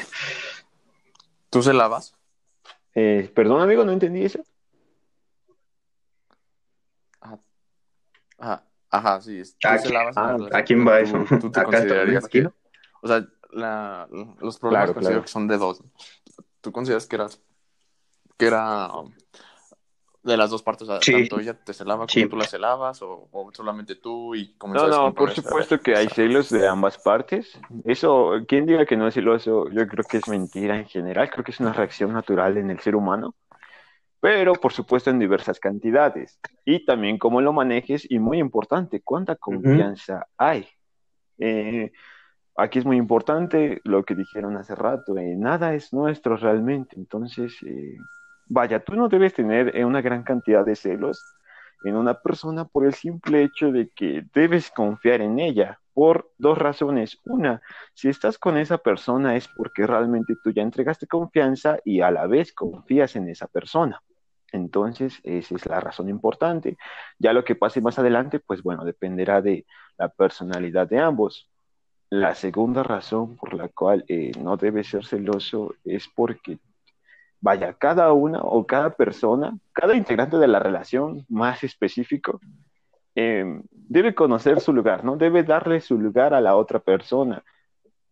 ¿Tú se lavas? Eh, perdón, amigo, no entendí eso. Ajá. Ajá, ajá, sí. ¿Tú ¿A se lavas ah? ¿A quién va ¿Tú- eso? ¿Tú te Acá está, me considerarías que, o sea, la- los problemas Claro, considero claro. que son de dos. ¿Tú consideras que eras, que era de las dos partes? O sea, Sí. tanto ella te celaba como Sí. tú la celabas o, o solamente tú y No, no, con por supuesto que hay celos de ambas partes. Eso, quien diga que no es celoso, yo creo que es mentira en general. Creo que es una reacción natural en el ser humano, pero por supuesto en diversas cantidades. Y también cómo lo manejes y muy importante, cuánta confianza hay. Eh, aquí es muy importante lo que dijeron hace rato, eh, nada es nuestro realmente. Entonces, eh, vaya, tú no debes tener eh, una gran cantidad de celos en una persona por el simple hecho de que debes confiar en ella por dos razones. Una, si estás con esa persona es porque realmente tú ya entregaste confianza y a la vez confías en esa persona. Entonces, esa es la razón importante. Ya lo que pase más adelante, pues bueno, dependerá de la personalidad de ambos. La segunda razón por la cual eh, no debes ser celoso es porque vaya, cada una o cada persona, cada integrante de la relación más específico, eh, debe conocer su lugar, ¿no? Debe darle su lugar a la otra persona.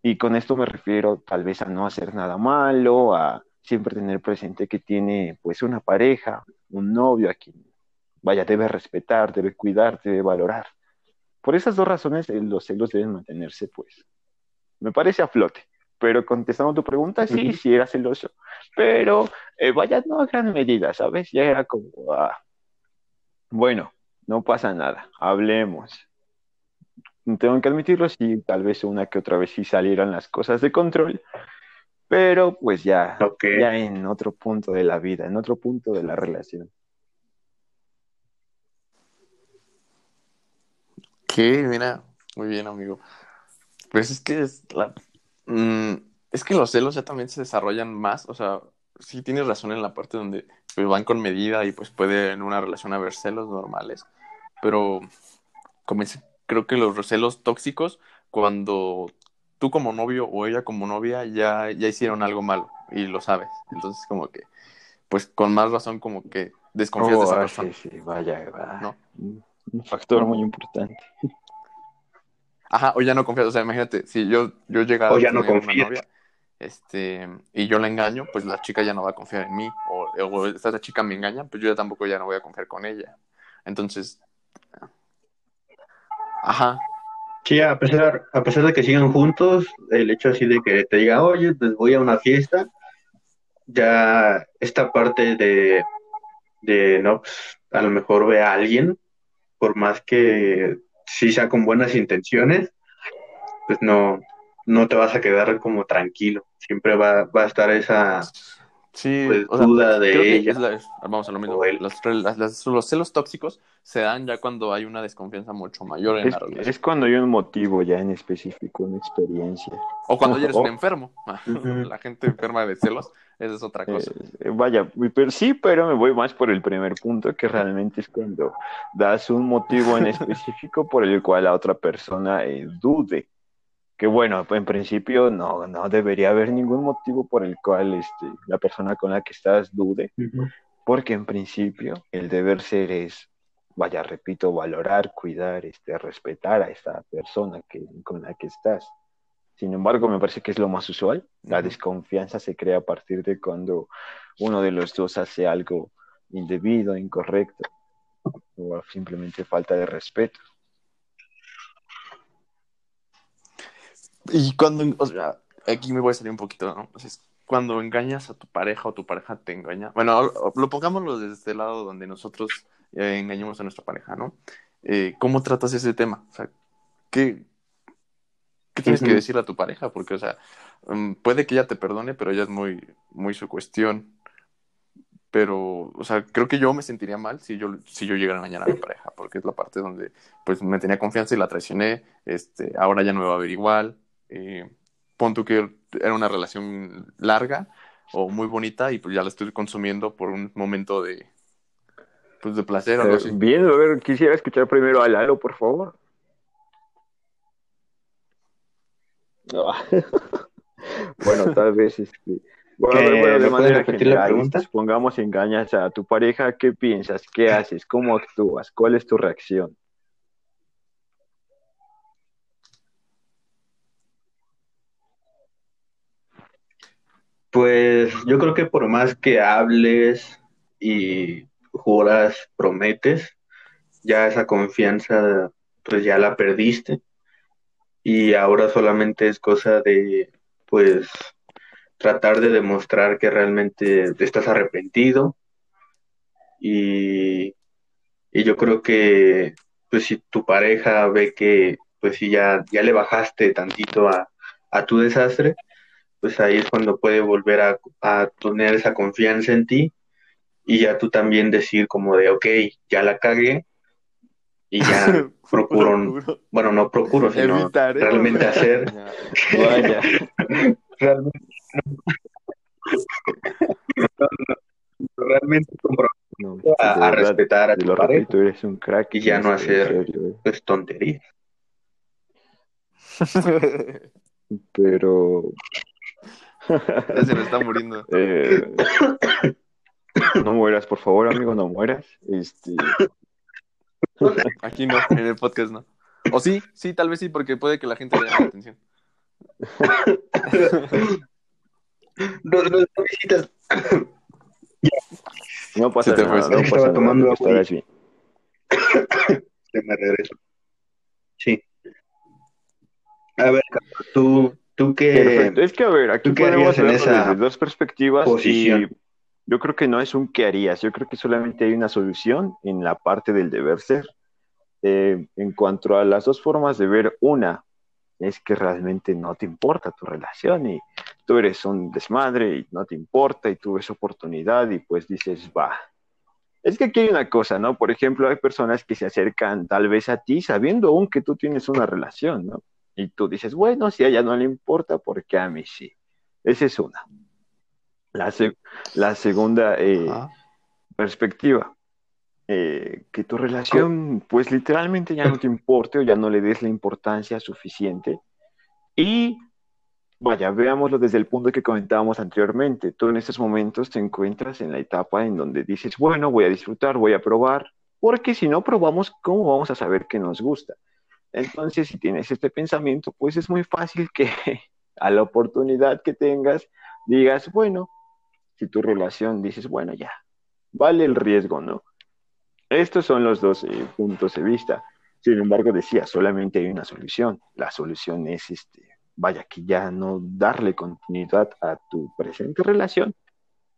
Y con esto me refiero tal vez a no hacer nada malo, a siempre tener presente que tiene pues una pareja, un novio a quien vaya, debe respetar, debe cuidar, debe valorar. Por esas dos razones, eh, los celos deben mantenerse, pues, me parece a flote. Pero contestando tu pregunta, sí, sí era celoso. Pero, eh, vaya, no a gran medida, ¿sabes? Ya era como, ah, bueno, no pasa nada, hablemos. Tengo que admitirlo, sí, tal vez una que otra vez sí salieran las cosas de control, pero pues ya, ya en otro punto de la vida, en otro punto de la relación. ¿Qué? Mira, muy bien, amigo. Pues es que es la... Mm, es que los celos ya también se desarrollan más, o sea, sí tienes razón en la parte donde pues, van con medida y pues puede en una relación haber celos normales, pero creo que los celos tóxicos, cuando tú como novio o ella como novia ya, ya hicieron algo malo y lo sabes, entonces como que, pues con más razón como que desconfías de esa Oh, persona. sí, sí, vaya, va. ¿No? Un factor muy importante. Ajá, o ya no confías, o sea, imagínate, si yo, yo llegara O a ya no tener una novia, este, y yo la engaño, pues la chica ya no va a confiar en mí, o, o esta chica me engaña, pues yo ya tampoco ya no voy a confiar con ella. Entonces, ajá, Sí, a pesar, a pesar de que sigan juntos, el hecho así de que te diga, oye, pues voy a una fiesta, ya esta parte de, de no, pues, a lo mejor ve a alguien, por más que sí sea con buenas intenciones, pues no, no te vas a quedar como tranquilo. Siempre va, va a estar esa, sí, pues, o sea, duda de creo que ella. es la- es- vamos a lo mismo, los, las- las- los celos tóxicos se dan ya cuando hay una desconfianza mucho mayor en Es, la relación, es cuando hay un motivo ya en específico, una experiencia. o cuando ya eres un enfermo, Ujú. la gente enferma de celos, esa es otra cosa. Eh, vaya, pero sí, pero me voy más por el primer punto, que realmente es cuando das un motivo en específico por el cual la otra persona eh, dude. Que bueno, en principio no, no debería haber ningún motivo por el cual este, la persona con la que estás dude, porque en principio el deber ser es, vaya, repito, valorar, cuidar, este, respetar a esta persona que, con la que estás. Sin embargo, me parece que es lo más usual. La desconfianza se crea a partir de cuando uno de los dos hace algo indebido, incorrecto, o simplemente falta de respeto. Y cuando, o sea, aquí me voy a salir un poquito, ¿no? Cuando engañas a tu pareja o tu pareja te engaña. Bueno, lo pongámoslo desde este lado donde nosotros eh, engañamos a nuestra pareja, ¿no? Eh, ¿Cómo tratas ese tema? O sea, ¿qué, qué tienes que decirle a tu pareja? Porque, o sea, mm, puede que ella te perdone, pero ya es muy, muy su cuestión. Pero, o sea, creo que yo me sentiría mal si yo, si yo llegara a engañar a mi pareja, porque es la parte donde, pues, me tenía confianza y la traicioné, este, ahora ya no me va a ver igual, eh, pon tú que era una relación larga o muy bonita y pues ya la estoy consumiendo por un momento de, pues, de placer o algo Eh, así. bien, a ver, quisiera escuchar primero a Lalo, por favor. Ah. bueno, tal vez este. Bueno, a ¿Qué? ver, bueno, de ¿Me puedes manera repetir la general, pregunta? supongamos engañas a tu pareja, ¿qué piensas? ¿Qué haces? ¿Cómo actúas? ¿Cuál es tu reacción? Pues yo creo que por más que hables y juras, prometes, ya esa confianza pues ya la perdiste. Y ahora solamente es cosa de pues tratar de demostrar que realmente estás arrepentido. Y, y yo creo que pues si tu pareja ve que pues si ya, ya le bajaste tantito a, a tu desastre, pues ahí es cuando puede volver a, a tener esa confianza en ti y ya tú también decir como de, ok, ya la cagué y ya procuro, bueno, no procuro, sino Evitaré realmente hacer. Vaya, realmente, realmente comprometo no, a, respetar a tu pareja, eres un crack. Y ya no hacer- serio, eh. pues tonterías. Pero Ya se me está muriendo. Eh, no mueras, por favor, amigo, no mueras. Este, Aquí no, en el podcast no. O sí, sí, tal vez sí, porque puede que la gente le llame la atención. No, no no pasa nada, fue, no pasa estaba nada, tomando y- estarás bien. Se me regreso. Sí. A ver, tú, tú qué. Perfecto. Es que, a ver, aquí ¿Tú qué podemos esa desde dos perspectivas posición? y yo creo que no es un qué harías, yo creo que solamente hay una solución en la parte del deber ser. Eh, en cuanto a las dos formas de ver, una es que realmente no te importa tu relación y tú eres un desmadre y no te importa y tú ves oportunidad y pues dices, va. Es que aquí hay una cosa, ¿no? Por ejemplo, hay personas que se acercan tal vez a ti sabiendo aún que tú tienes una relación, ¿no? Y tú dices, bueno, si a ella no le importa, ¿por qué a mí sí? Esa es una. La, se- la segunda eh, perspectiva, eh, que tu relación pues literalmente ya no te importe o ya no le des la importancia suficiente. Y vaya, veámoslo desde el punto que comentábamos anteriormente. Tú en estos momentos te encuentras en la etapa en donde dices, bueno, voy a disfrutar, voy a probar, porque si no probamos, ¿cómo vamos a saber que nos gusta? Entonces, si tienes este pensamiento, pues es muy fácil que a la oportunidad que tengas digas, bueno, si tu relación dices, bueno, ya, vale el riesgo, ¿no? Estos son los dos eh, puntos de vista. Sin embargo, decía, solamente hay una solución. La solución es, este, vaya, que ya no darle continuidad a tu presente relación.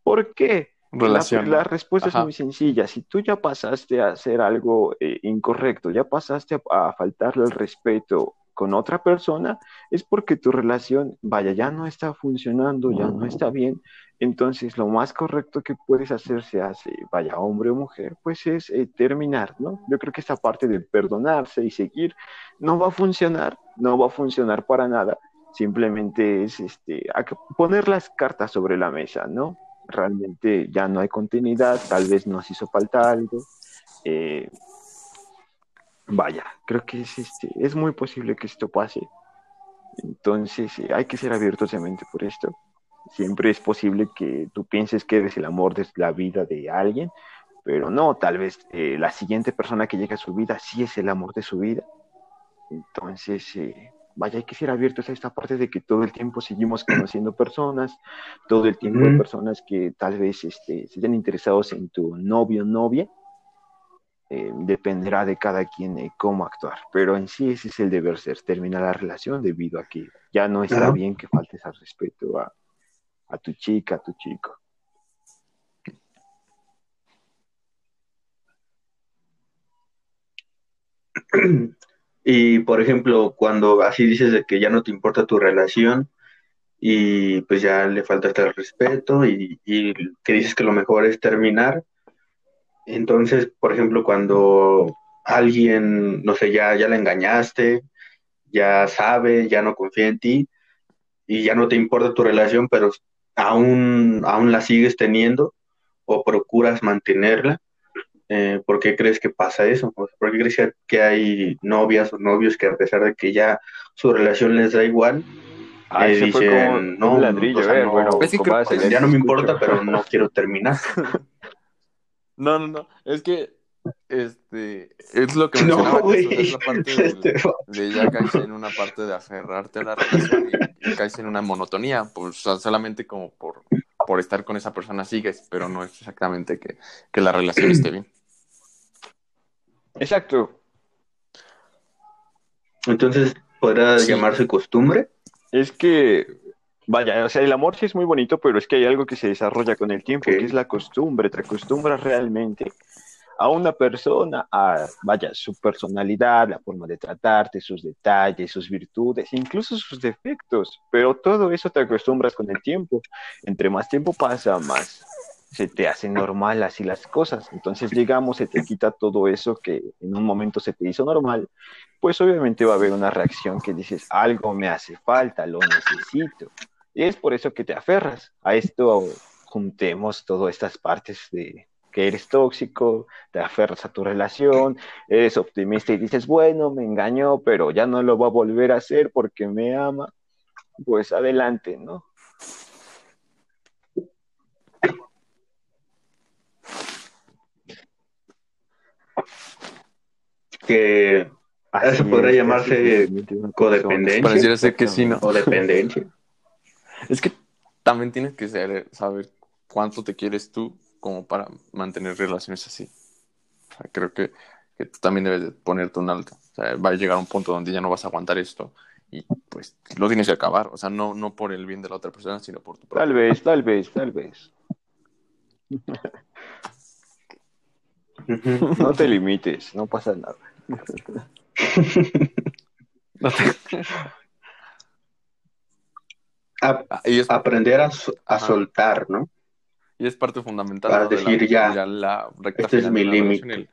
¿Por qué? Relación. La, la respuesta Ajá. es muy sencilla. Si tú ya pasaste a hacer algo eh, incorrecto, ya pasaste a, a faltarle el respeto con otra persona, es porque tu relación, vaya, ya no está funcionando, ya no está bien. Entonces, lo más correcto que puedes hacer, sea si, vaya, hombre o mujer, pues es eh, terminar, ¿no? Yo creo que esta parte de perdonarse y seguir no va a funcionar, no va a funcionar para nada. Simplemente es este, poner las cartas sobre la mesa, ¿no? Realmente ya no hay continuidad, tal vez nos hizo falta algo. eh, vaya, creo que es, este, es muy posible que esto pase. Entonces, eh, hay que ser abiertos de mente por esto. Siempre es posible que tú pienses que eres el amor de la vida de alguien, pero no, tal vez eh, la siguiente persona que llega a su vida sí es el amor de su vida. Entonces, eh, vaya, hay que ser abiertos a esta parte de que todo el tiempo seguimos conociendo personas, todo el tiempo hay personas que tal vez este, estén interesados en tu novio o novia. Eh, dependerá de cada quien eh, cómo actuar, pero en sí ese es el deber ser, terminar la relación debido a que ya no está bien que faltes al respeto a, a tu chica, a tu chico. Y por ejemplo, cuando así dices de que ya no te importa tu relación y pues ya le faltaste el respeto y, que dices que lo mejor es terminar, entonces, por ejemplo, cuando alguien, no sé, ya, ya la engañaste, ya sabe, ya no confía en ti y ya no te importa tu relación, pero aún, aún la sigues teniendo o procuras mantenerla, eh, ¿por qué crees que pasa eso? ¿Por qué crees que- hay novias o novios que a pesar de que ya su relación les da igual, Ah, eh, dicen, como no, un ladrillo, o sea, eh, no, bueno, Es que creo- compadre, pues ya no me importa, pero no quiero terminar? No, no, no. Es que este es lo que No, mencionaba. güey. es, es la parte Este, de ya caes en una parte de aferrarte a la relación y, y caes en una monotonía, pues o sea, solamente como por, por estar con esa persona sigues, pero no es exactamente que, que la relación esté bien. Exacto. Entonces, ¿podrá Sí. llamarse costumbre? Es que, vaya, o sea, el amor sí es muy bonito, pero es que hay algo que se desarrolla con el tiempo, que es la costumbre. Te acostumbras realmente a una persona, a, vaya, su personalidad, la forma de tratarte, sus detalles, sus virtudes, incluso sus defectos. Pero todo eso te acostumbras con el tiempo. Entre más tiempo pasa, más se te hacen normal así las cosas. Entonces, digamos, se te quita todo eso que en un momento se te hizo normal, pues obviamente va a haber una reacción que dices, algo me hace falta, lo necesito. Y es por eso que te aferras. A esto juntemos todas estas partes de que eres tóxico, te aferras a tu relación, eres optimista y dices, bueno, me engañó, pero ya no lo va a volver a hacer porque me ama. Pues adelante, ¿no? Que Eso podría es, llamarse así es, una codependencia. Pareciera ser que sí, ¿no? o dependencia. Es que también tienes que ser- saber cuánto te quieres tú como para mantener relaciones así. O sea, creo que que tú también debes de ponerte un alto. O sea, va a llegar un punto donde ya no vas a aguantar esto y pues lo tienes que acabar. O sea, no, no por el bien de la otra persona, sino por tu propio. Tal vez, tal vez, tal vez. No te limites, no pasa nada. No te- A- Ah, y, es, aprender a, soltar, ¿no? y es parte fundamental Para ¿no? de decir, ya, la recta este es mi límite. el-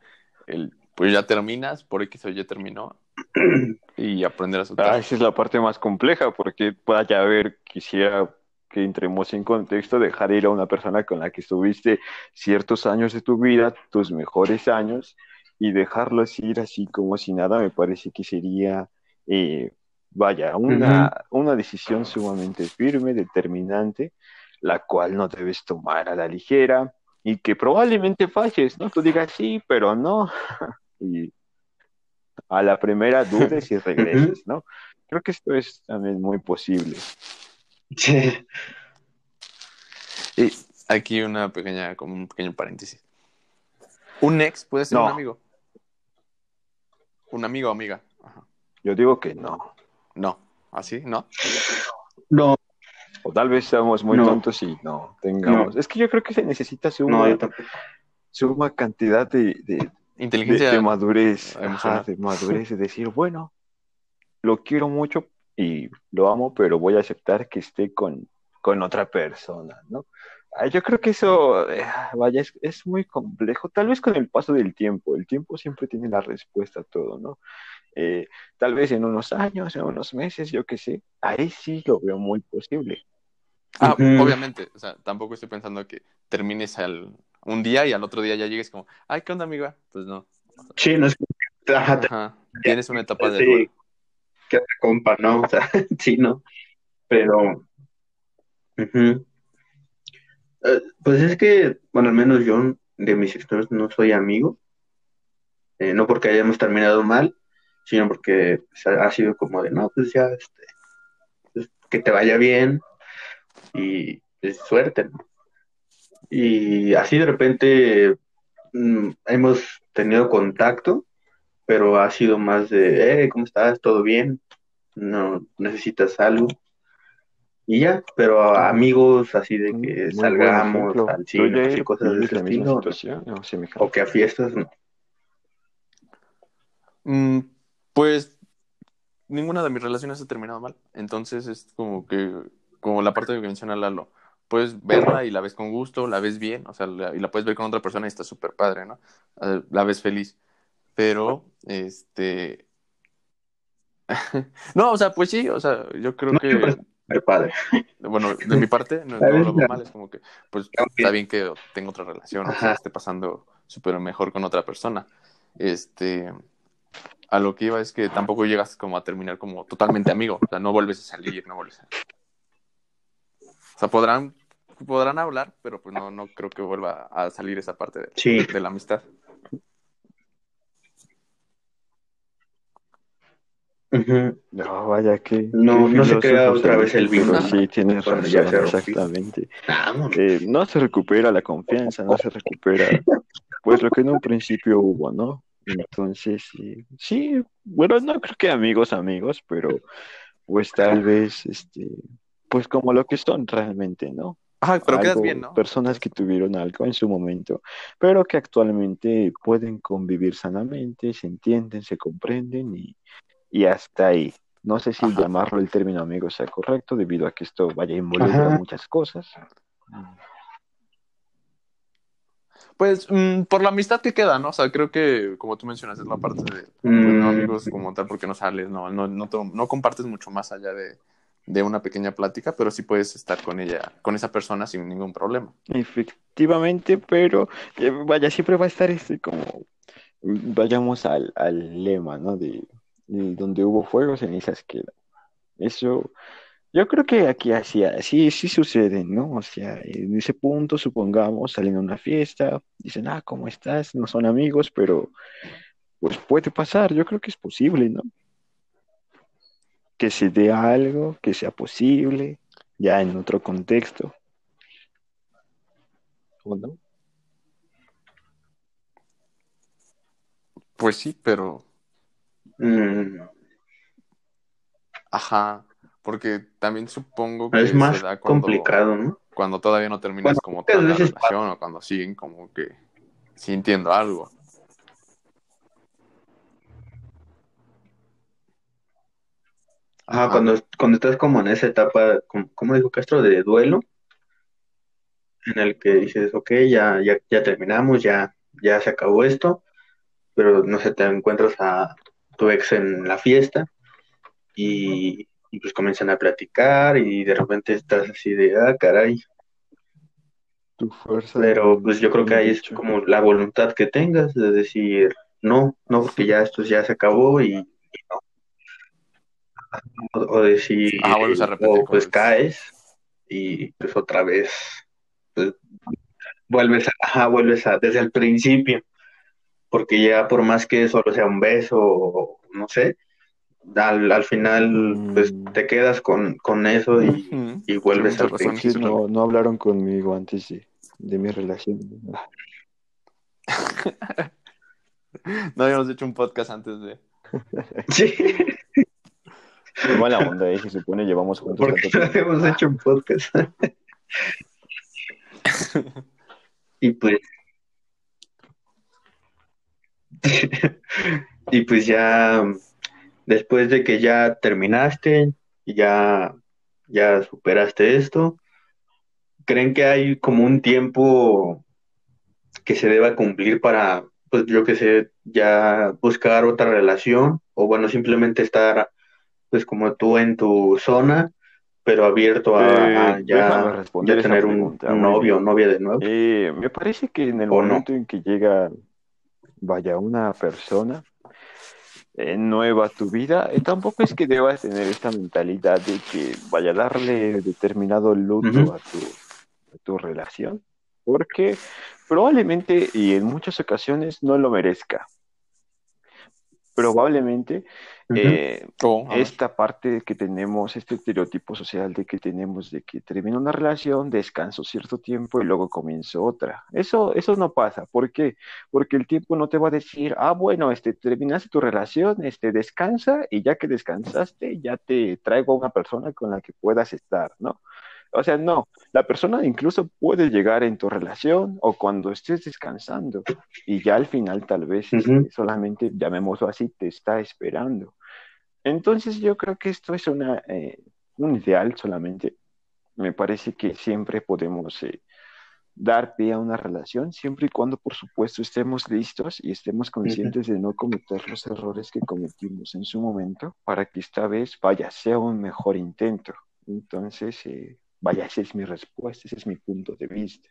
el, pues ya terminas, por X o Y terminó, y aprender a soltar. Ah, esa es la parte más compleja, porque vaya a ver, quisiera que entremos en contexto, dejar ir a una persona con la que estuviste ciertos años de tu vida, tus mejores años, y dejarlos ir así como si nada, me parece que sería, eh, vaya, una, una decisión sumamente firme, determinante, la cual no debes tomar a la ligera y que probablemente falles, ¿no? Tú digas sí, pero no. Y a la primera dudes y regreses, ¿no? Creo que esto es también muy posible. Sí. Y aquí una pequeña, como un pequeño paréntesis. Un ex puede ser No. un amigo. Un amigo o amiga. Ajá. Yo digo que no. No, así, ¿no? No, O tal vez seamos muy No. tontos y no tengamos. Es que yo creo que se necesita suma, no, cantidad de, de, Inteligencia. de madurez, emocional. ajá, de madurez, de decir, bueno, lo quiero mucho y lo amo, pero voy a aceptar que esté con, con otra persona, ¿no? Yo creo que eso, eh, vaya, es, es muy complejo, tal vez con el paso del tiempo, el tiempo siempre tiene la respuesta a todo, ¿no? Eh, tal vez en unos años, en unos meses, yo qué sé, ahí sí lo veo muy posible. Ah, obviamente. O sea, tampoco estoy pensando que termines al, un día y al otro día ya llegues como, ay, ¿qué onda, amiga? Pues no. Sí, no es que ajá. Tienes una etapa de sí, duelo. que te compa, ¿no? O sea, sí, ¿no? Pero. Eh, pues es que, bueno, al menos yo de mis exnovios no soy amigo, Eh, no porque hayamos terminado mal, sino porque pues, ha sido como de, no, pues ya, este, pues, que te vaya bien y suerte. Y así de repente mm, hemos tenido contacto, pero ha sido más de, eh, ¿cómo estás? ¿Todo bien? ¿No necesitas algo? Y ya, pero amigos así de que salgamos al ¿Tú, cine, así Jair, cosas de ese estilo, ¿no? semejante. o que a fiestas, no. Mm, pues ninguna de mis relaciones ha terminado mal. Entonces es como que, como la parte que menciona Lalo, puedes verla y la ves con gusto, la ves bien, o sea, la- y la puedes ver con otra persona y está súper padre, ¿no? Eh, la ves feliz. Pero, este... no, o sea, pues sí, o sea, yo creo No, que, Super padre. bueno, de mi parte, no, no lo veo mal, es como que, pues está bien que tenga otra relación, o sea, esté pasando súper mejor con otra persona. Este, a lo que iba es que tampoco llegas como a terminar como totalmente amigo, o sea, no vuelves a salir, no vuelves a... O sea, podrán, podrán hablar, pero pues no, no creo que vuelva a salir esa parte de, Sí. de la amistad. No, vaya que. No- no se crea otra vez el vínculo. Sí, tienes razón, exactamente. Eh, no se recupera la confianza, no se recupera, pues lo que en un principio hubo, ¿no? Entonces, sí, sí, bueno, no creo que amigos, amigos, pero pues tal vez, este, pues como lo que son realmente, ¿no? Ajá, pero quedas bien, ¿no? Personas que tuvieron algo en su momento, pero que actualmente pueden convivir sanamente, se entienden, se comprenden y, y hasta ahí. No sé si Ajá. llamarlo el término amigo sea correcto, debido a que esto vaya Ajá. muchas cosas. Pues mm, por la amistad que queda, ¿no? O sea, creo que, como tú mencionas, es la parte de pues, Mm. no amigos como tal, porque no sales, no, no, no, no compartes mucho más allá de, de una pequeña plática, pero sí puedes estar con ella, con esa persona sin ningún problema. Efectivamente, pero eh, vaya, siempre va a estar este como, vayamos al, al lema, ¿no? De, de donde hubo fuego, cenizas quedan. Eso, yo creo que aquí así, así sí sucede, ¿no? O sea, en ese punto, supongamos, salen a una fiesta, dicen, ah, ¿cómo estás? No son amigos, pero pues puede pasar, yo creo que es posible, ¿no? Que se dé algo, que sea posible, ya en otro contexto. ¿O no? Pues sí, pero. Mm, Ajá. Porque también supongo que es más se da cuando, complicado, ¿no? cuando todavía no terminas Bueno, como tal la relación o cuando siguen como que sintiendo algo. Ajá, Ajá. cuando, cuando estás como en esa etapa, como, ¿cómo dijo Castro? De duelo, en el que dices, ok, ya, ya, ya terminamos, ya, ya se acabó esto, pero no sé, te encuentras a tu ex en la fiesta y, y pues comienzan a platicar y de repente estás así de, ah, caray, Tu fuerza. pero pues yo creo que ahí es como la voluntad que tengas de decir, no, no, porque ya esto ya se acabó y, y no. O, o decir, Ah, vuelves a repetir o pues con- caes y pues otra vez pues, vuelves a, ajá, vuelves a desde el principio, porque ya por más que solo sea un beso o no sé, al, al final pues Mm. te quedas con, con eso y, y vuelves al razón. Sí, principio. no, no hablaron conmigo antes de, de mi relación. No habíamos hecho un podcast antes de. Sí, Qué mala onda, eh, se supone llevamos juntos porque tanto no habíamos hecho un podcast. Y pues y pues ya después de que ya terminaste y ya ya superaste esto, ¿creen que hay como un tiempo que se deba cumplir para pues yo que sé, ya buscar otra relación o bueno, simplemente estar pues como tú en tu zona, pero abierto a, a Eh, déjame ya, tener un, novio o novia de nuevo? Eh, me parece que en el momento en que llega, vaya, una persona eh, nueva a tu vida, eh, tampoco es que debas tener esta mentalidad de que vaya a darle determinado luto Ujú. a tu, a tu relación, porque probablemente y en muchas ocasiones no lo merezca. Probablemente eh, Oh, esta parte que tenemos, este estereotipo social de que tenemos de que termina una relación, descanso cierto tiempo y luego comienzo otra. Eso, eso no pasa. ¿Por qué? Porque el tiempo no te va a decir, ah, bueno, este, terminaste tu relación, este, descansa y ya que descansaste, ya te traigo a una persona con la que puedas estar, ¿no? O sea, no, la persona incluso puede llegar en tu relación o cuando estés descansando y ya al final tal vez este, solamente, llamémoslo así, te está esperando. Entonces yo creo que esto es una, eh, un ideal solamente. Me parece que siempre podemos eh, dar pie a una relación, siempre y cuando, por supuesto, estemos listos y estemos conscientes de no cometer los errores que cometimos en su momento para que esta vez, vaya, sea un mejor intento. Entonces, eh, vaya, esa es mi respuesta, ese es mi punto de vista.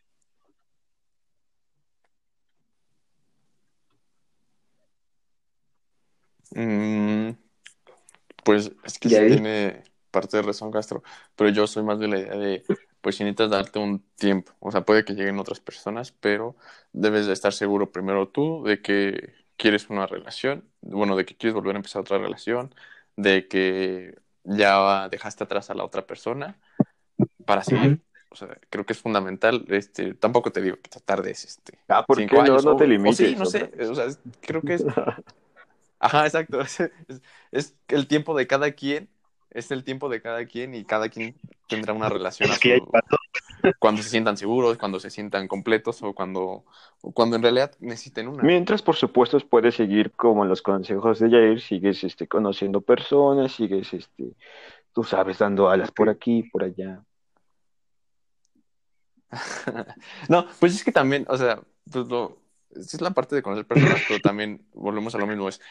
Mm, pues es que ¿Y sí ahí? tiene parte de razón, Castro, pero yo soy más de la idea de, pues si necesitas darte un tiempo, o sea, puede que lleguen otras personas, pero debes de estar seguro primero tú de que quieres una relación, bueno, de que quieres volver a empezar otra relación, de que ya dejaste atrás a la otra persona para seguir. O sea, creo que es fundamental, este, tampoco te digo que te tardes, este, Ah, ¿por cinco qué no, años no o- te o limites? sí, no sé, o sea, creo que es Ajá, exacto. Es, es- es el tiempo de cada quien, es el tiempo de cada quien y cada quien tendrá una relación a Es que su- cuando se sientan seguros, cuando se sientan completos o cuando, o cuando en realidad necesiten una. Mientras, por supuesto, puedes seguir como los consejos de Jair, sigues este, conociendo personas, sigues, este, tú sabes, dando alas por aquí, por allá. No, pues es que también, o sea, pues es la parte de conocer personas, pero también volvemos a lo mismo, es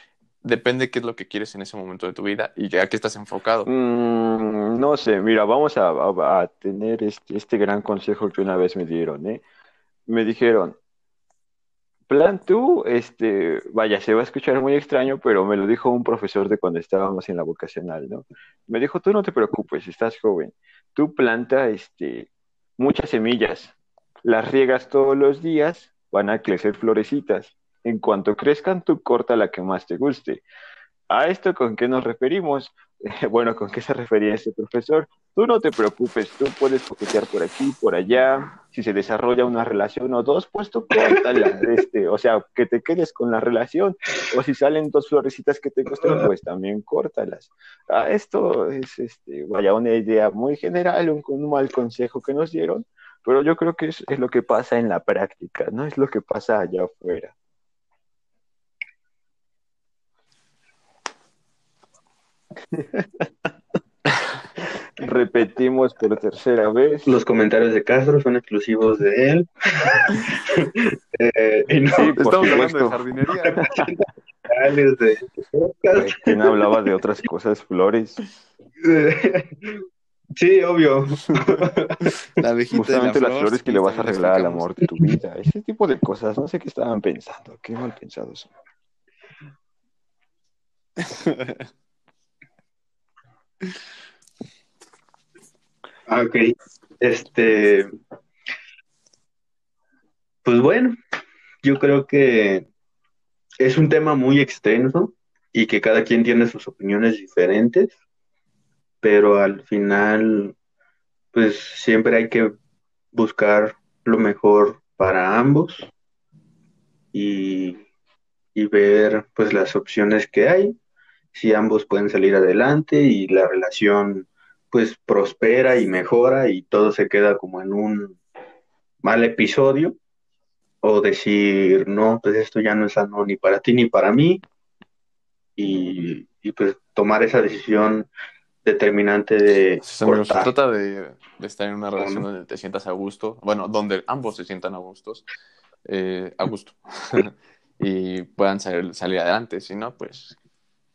depende qué es lo que quieres en ese momento de tu vida y a qué estás enfocado. Mm, no sé, mira, vamos a tener este, este gran consejo que una vez me dieron, ¿eh? Me dijeron, plan tú, este, vaya, se va a escuchar muy extraño, pero me lo dijo un profesor de cuando estábamos en la vocacional, ¿no? Me dijo, tú no te preocupes, estás joven, tú planta, este, muchas semillas, las riegas todos los días, van a crecer florecitas. En cuanto crezcan, tú corta la que más te guste. ¿A esto con qué nos referimos? Bueno, ¿con qué se refería este profesor? Tú no te preocupes, tú puedes coquetear por aquí, por allá, si se desarrolla una relación o dos, pues tú córtala, este, o sea, que te quedes con la relación, o si salen dos florecitas que te gustan, pues también córtalas. Ah, esto es, este, vaya, una idea muy general, un, un mal consejo que nos dieron, pero yo creo que es, es lo que pasa en la práctica, no es lo que pasa allá afuera. Repetimos por tercera vez. Los comentarios de Castro son exclusivos de él. eh, y no, Sí, por Estamos hablando de jardinería. de. ¿Quién hablaba de otras cosas, flores? Sí, obvio. La de la Justamente las flor, flores que le vas a arreglar al amor de tu vida. Ese tipo de cosas. No sé qué estaban pensando. Qué mal pensados son. Ok. Este. Pues bueno, yo creo que es un tema muy extenso y que cada quien tiene sus opiniones diferentes, pero al final, pues siempre hay que buscar lo mejor para ambos y, y ver pues las opciones que hay, si ambos pueden salir adelante y la relación pues prospera y mejora y todo se queda como en un mal episodio o decir, no, pues esto ya no es sano ni para ti ni para mí y, y, pues tomar esa decisión determinante de Sí, amigos, se cortar. trata de, de estar en una relación ¿no? donde te sientas a gusto, bueno, donde ambos se sientan a gustos, eh, a gusto, y puedan salir, salir adelante. Si no, pues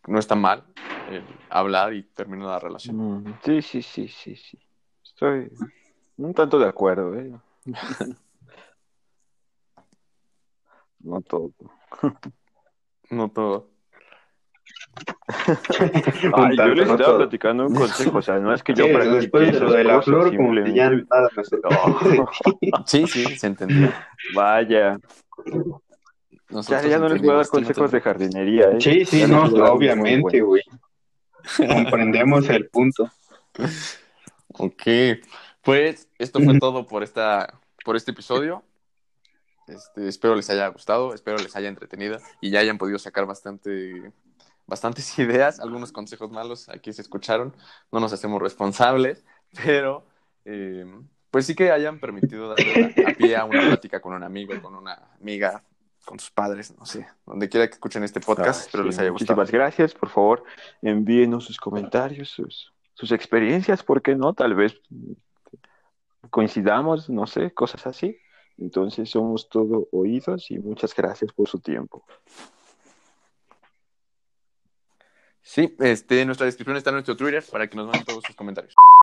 no está mal el hablar y terminar la relación. Mm, Sí, sí, sí, sí, sí. Estoy un tanto de acuerdo, ¿eh? No todo. No todo. Ay, yo les no estaba todo. platicando un consejo, o sea, no es que yo Sí, practique después de lo de la flor, como que ya nada me. Oh, Sí, sí, se entendió. vaya, Nosotros ya, ya no les voy a dar consejos de jardinería, ¿eh? Sí, sí, no, obviamente, güey. Comprendemos el punto. Ok, pues esto fue todo por esta, por este episodio. Este, espero les haya gustado, espero les haya entretenido y ya hayan podido sacar bastante, bastantes ideas, algunos consejos malos aquí se escucharon, no nos hacemos responsables, pero eh, pues sí que hayan permitido darle a, a pie a una plática con un amigo, con una amiga, con sus padres, no sé, donde quiera que escuchen este podcast, Ah, espero sí, les haya gustado. Muchísimas gracias, por favor, envíenos sus comentarios, sus, sus experiencias, ¿por qué no? Tal vez coincidamos, no sé, cosas así. Entonces somos todo oídos y muchas gracias por su tiempo. Sí, este, en nuestra descripción está nuestro Twitter para que nos manden todos sus comentarios.